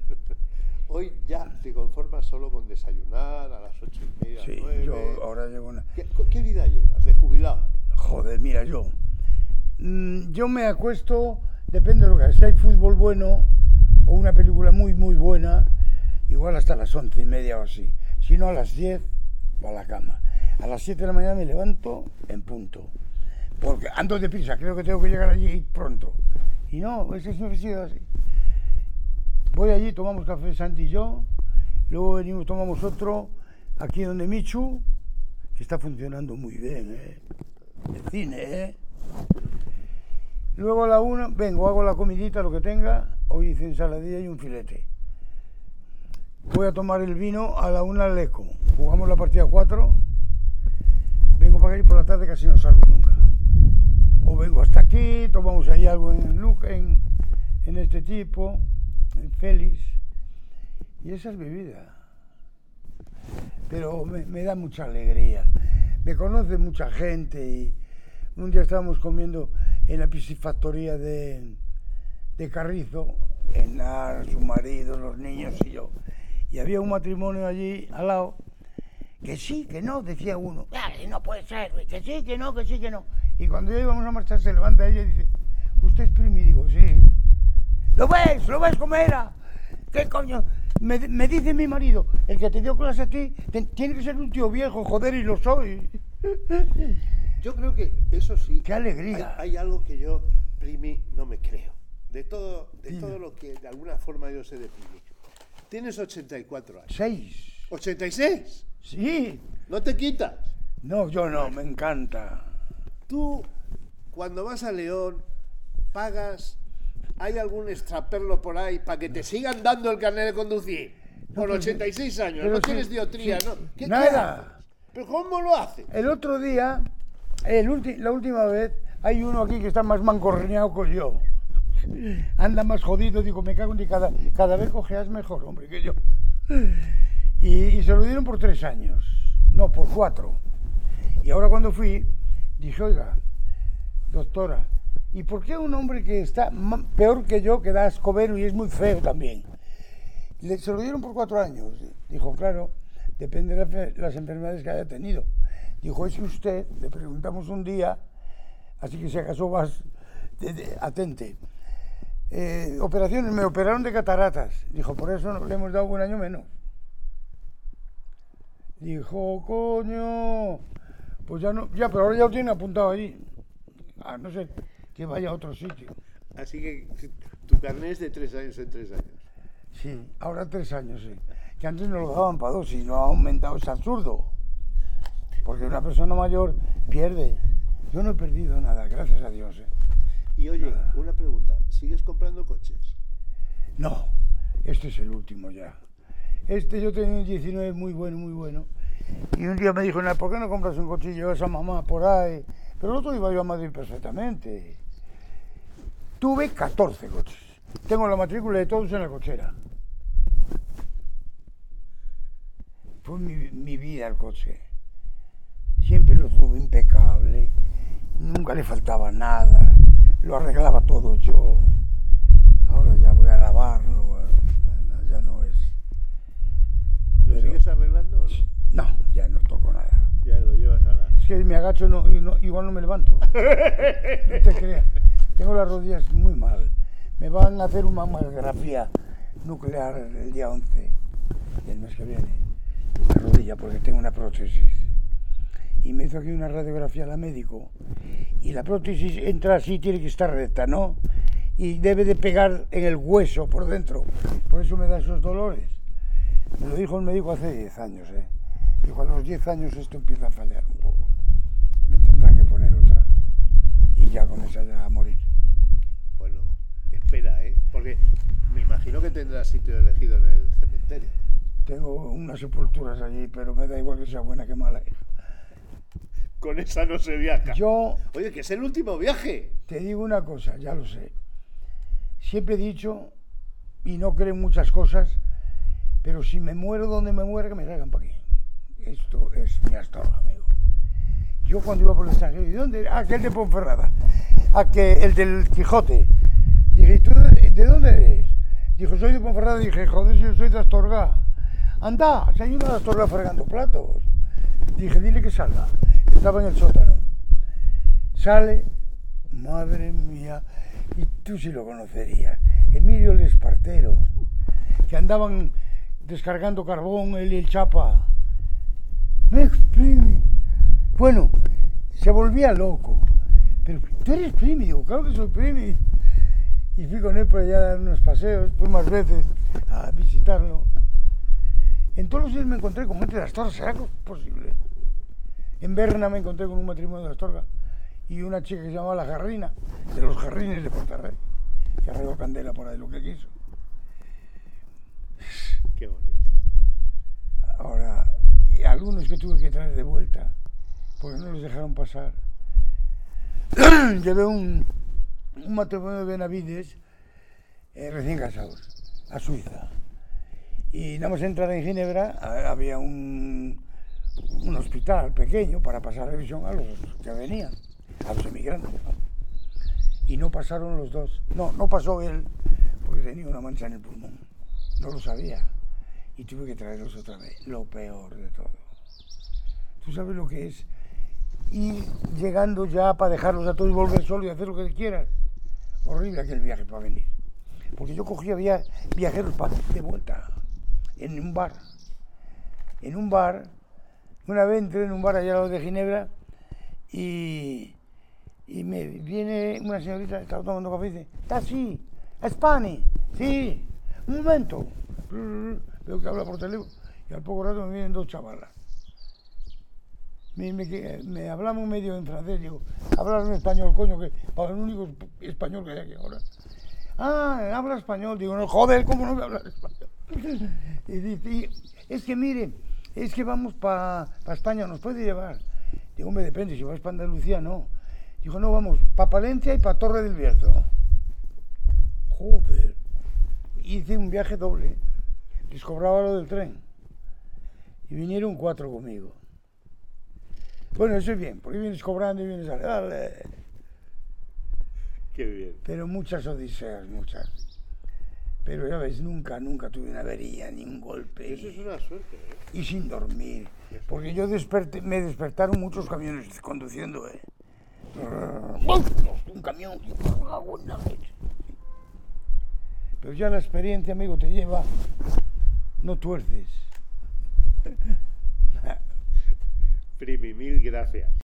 A: Hoy ya te conformas solo con desayunar a las ocho y media,
B: Sí,
A: nueve.
B: yo ahora llevo una...
A: ¿Qué, qué vida llevas? ¿De jubilado?
B: Joder, mira, yo. mm, Yo me acuesto, depende de lo que haga. Si hay fútbol bueno o una película muy, muy buena, igual hasta las once y media o así. Si no, a las diez, a la cama. A las siete de la mañana me levanto en punto. Porque ando deprisa, creo que tengo que llegar allí pronto. Y no, ese siempre ha sido así. Voy allí, tomamos café Santi y yo, luego venimos, tomamos otro aquí donde Michu, que está funcionando muy bien, ¿eh? El cine, ¿eh? Luego a la una, vengo, hago la comidita, lo que tenga, hoy hice ensaladilla y un filete. Voy a tomar el vino a la una al Eco, jugamos la partida 4, vengo para aquí por la tarde casi no salgo nunca. Vengo hasta aquí, tomamos ahí algo en en, en este tipo, en Félix. Y esa es mi vida. pero me, me da mucha alegría. Me conoce mucha gente y un día estábamos comiendo en la piscifactoría de, de Carrizo, Enar, su marido, los niños y yo. Y había un matrimonio allí al lado que sí, que no, decía uno. "Ah, que no puede ser, que sí, que no, que sí, que no. Y cuando ya íbamos a marchar se levanta ella y dice, ¿usted es primi? Y digo, sí. ¿Lo ves? ¿Lo ves cómo era? ¿Qué coño? Me, me dice mi marido, el que te dio clase a ti, te- tiene que ser un tío viejo, joder, y lo soy.
A: Yo creo que eso sí.
B: ¡Qué alegría!
A: Hay, hay algo que yo, Primi, no me creo. De todo, de
B: Dime.
A: todo lo que de alguna forma yo sé de Primi. Tienes 84 años.
B: Seis.
A: ¿86?
B: Sí.
A: ¿No te quitas?
B: No, yo no, me encanta.
A: Tú, cuando vas a León, pagas. ¿Hay algún extraperlo por ahí para que te sigan dando el carnet de conducir? Por
B: pero-
A: 86 años,
B: pero
A: no
B: sí,
A: tienes diotría,
B: sí,
A: ¿no? ¿Qué-
B: nada.
A: ¿Pero cómo lo haces?
B: El otro día, el ulti- la última vez, hay uno aquí que está más mancorneado que yo. Anda más jodido, digo, me cago en ti, cada, cada vez cojeas mejor, hombre, que yo. Y, y se lo dieron por tres años, no, por cuatro. Y ahora cuando fui, dije, oiga, doctora, ¿y por qué un hombre que está peor que yo, que da escobero y es muy feo también? Le, se lo dieron por cuatro años. Dijo, claro, depende de las enfermedades que haya tenido. Dijo, es que usted, le preguntamos un día, así que si acaso vas, de- atente. Eh, operaciones, me operaron de cataratas. Dijo, por eso no- le hemos dado un año menos. Dijo, coño, pues ya no, ya, pero ahora ya lo tiene apuntado ahí. A no ser que vaya a otro sitio.
A: Así que tu carnet es de tres años en tres años.
B: Sí, ahora tres años, sí. Que antes no lo daban para dos y no ha aumentado, es absurdo. Porque una persona mayor pierde. Yo no he perdido nada, gracias a Dios. ¿eh?
A: Y oye, una pregunta, ¿sigues comprando coches?
B: No, este es el último ya. Este yo tenía un 19 muy bueno, muy bueno. Y un día me dijo, "Nah, ¿por qué no compras un coche y llevas a mamá por ahí? Pero el otro iba yo a Madrid perfectamente. Tuve 14 coches. Tengo la matrícula de todos en la cochera. Fue mi, mi vida el coche. Siempre lo tuve impecable. Nunca le faltaba nada. Lo arreglaba todo yo. Ahora ya voy a lavarlo. ya no es.
A: ¿Lo
B: Pero-
A: sigues arreglando o no?
B: No, ya no toco nada.
A: Ya lo llevas a la...
B: Es que me agacho no- y no- igual no me levanto. *laughs* No te creas. Tengo las rodillas muy mal. Me van a hacer una mamografía nuclear el día 11 del mes que viene. La rodilla, porque tengo una prótesis. Y me hizo aquí una radiografía la médico. Y la prótesis entra así, tiene que estar recta, ¿no? Y debe de pegar en el hueso por dentro. Por eso me da esos dolores. Me lo dijo el médico hace 10 años, ¿eh? Dijo, a los 10 años esto empieza a fallar un poco. Me tendrán que poner otra. Y ya con esa ya a morir.
A: Bueno, espera, ¿eh? Porque me imagino que tendrás sitio elegido en el cementerio.
B: Tengo unas sepulturas allí, pero me da igual que sea buena que mala. hija.
A: Con esa no se viaja.
B: Yo
A: Oye, que es el último viaje.
B: te digo una cosa, ya lo sé. Siempre he dicho, y no creo en muchas cosas, pero si me muero donde me muera, que me traigan para aquí. Esto es mi Astorga, amigo. Yo cuando iba por el extranjero, ¿y dónde? Ah, aquel de Ponferrada. Ah, el del Quijote. Dije, ¿y tú de, de dónde eres? Dijo, soy de Ponferrada. Dije, joder, yo soy de Astorga. Anda, se hay uno de Astorga fregando platos. Dije, dile que salga. Estaba en el sótano. Sale, madre mía, y tú sí lo conocerías. Emilio el Espartero, que andaban descargando carbón, él y el Chapa. Me exprime. Bueno, se volvía loco. Pero tú eres primi, digo, claro que soy primi. Y fui con él por allá a dar unos paseos, fui más veces a visitarlo. En todos los días me encontré con gente de Astorga, ¿será posible? En Berna me encontré con un matrimonio de Astorga y una chica que se llamaba La Jarrina, de los Jarrines de Portarrey, que arregló candela por ahí lo que quiso.
A: Qué bonito.
B: Algunos que tuve que traer de vuelta, porque no los dejaron pasar. *clears throat* Llevé un, un matrimonio de Benavides eh, recién casados a Suiza. Y nada más entrar en Ginebra había un, un hospital pequeño para pasar revisión a los que venían, a los emigrantes. Y no pasaron los dos. No, no pasó él porque tenía una mancha en el pulmón. No lo sabía. Y tuve que traerlos otra vez. Lo peor de todo. ¿Tú sabes lo que es? Y llegando ya para dejarlos a todos y volver solo y hacer lo que quieras. Horrible aquel viaje para venir. Porque yo cogía via- viajeros pa- de vuelta en un bar. En un bar, una vez entré en un bar allá al lado de Ginebra y, y me viene una señorita estaba tomando café y dice, ¿taxi? ¿Spani? Sí, un momento. *laughs* Veo que habla por teléfono y al poco rato me vienen dos chavalas. Me, me, me hablamos medio en francés, digo, hablas en español, coño, que para el único español que hay aquí ahora. Ah, habla español, digo, no, joder, ¿cómo no voy a hablar español? *laughs* Y dice, "Y es que mire, es que vamos para España, ¿nos puede llevar? Digo, me depende, si vas para Andalucía, no. Dijo, no, vamos, para Palencia y para Torre del Bierzo. Joder. Hice un viaje doble. Les cobraba lo del tren. Y vinieron cuatro conmigo. Bueno, eso es bien, porque vienes cobrando y vienes a... Dale.
A: Qué bien.
B: Pero muchas odiseas, muchas. Pero ya ves, nunca, nunca tuve una avería, ni un golpe.
A: Eso
B: ni-
A: es una suerte, ¿eh?
B: Y sin dormir. Porque yo desperté, me despertaron muchos camiones conduciendo, ¿eh? Un camión. Pero ya la experiencia, amigo, te lleva. No tuerces.
A: Primi, mil gracias.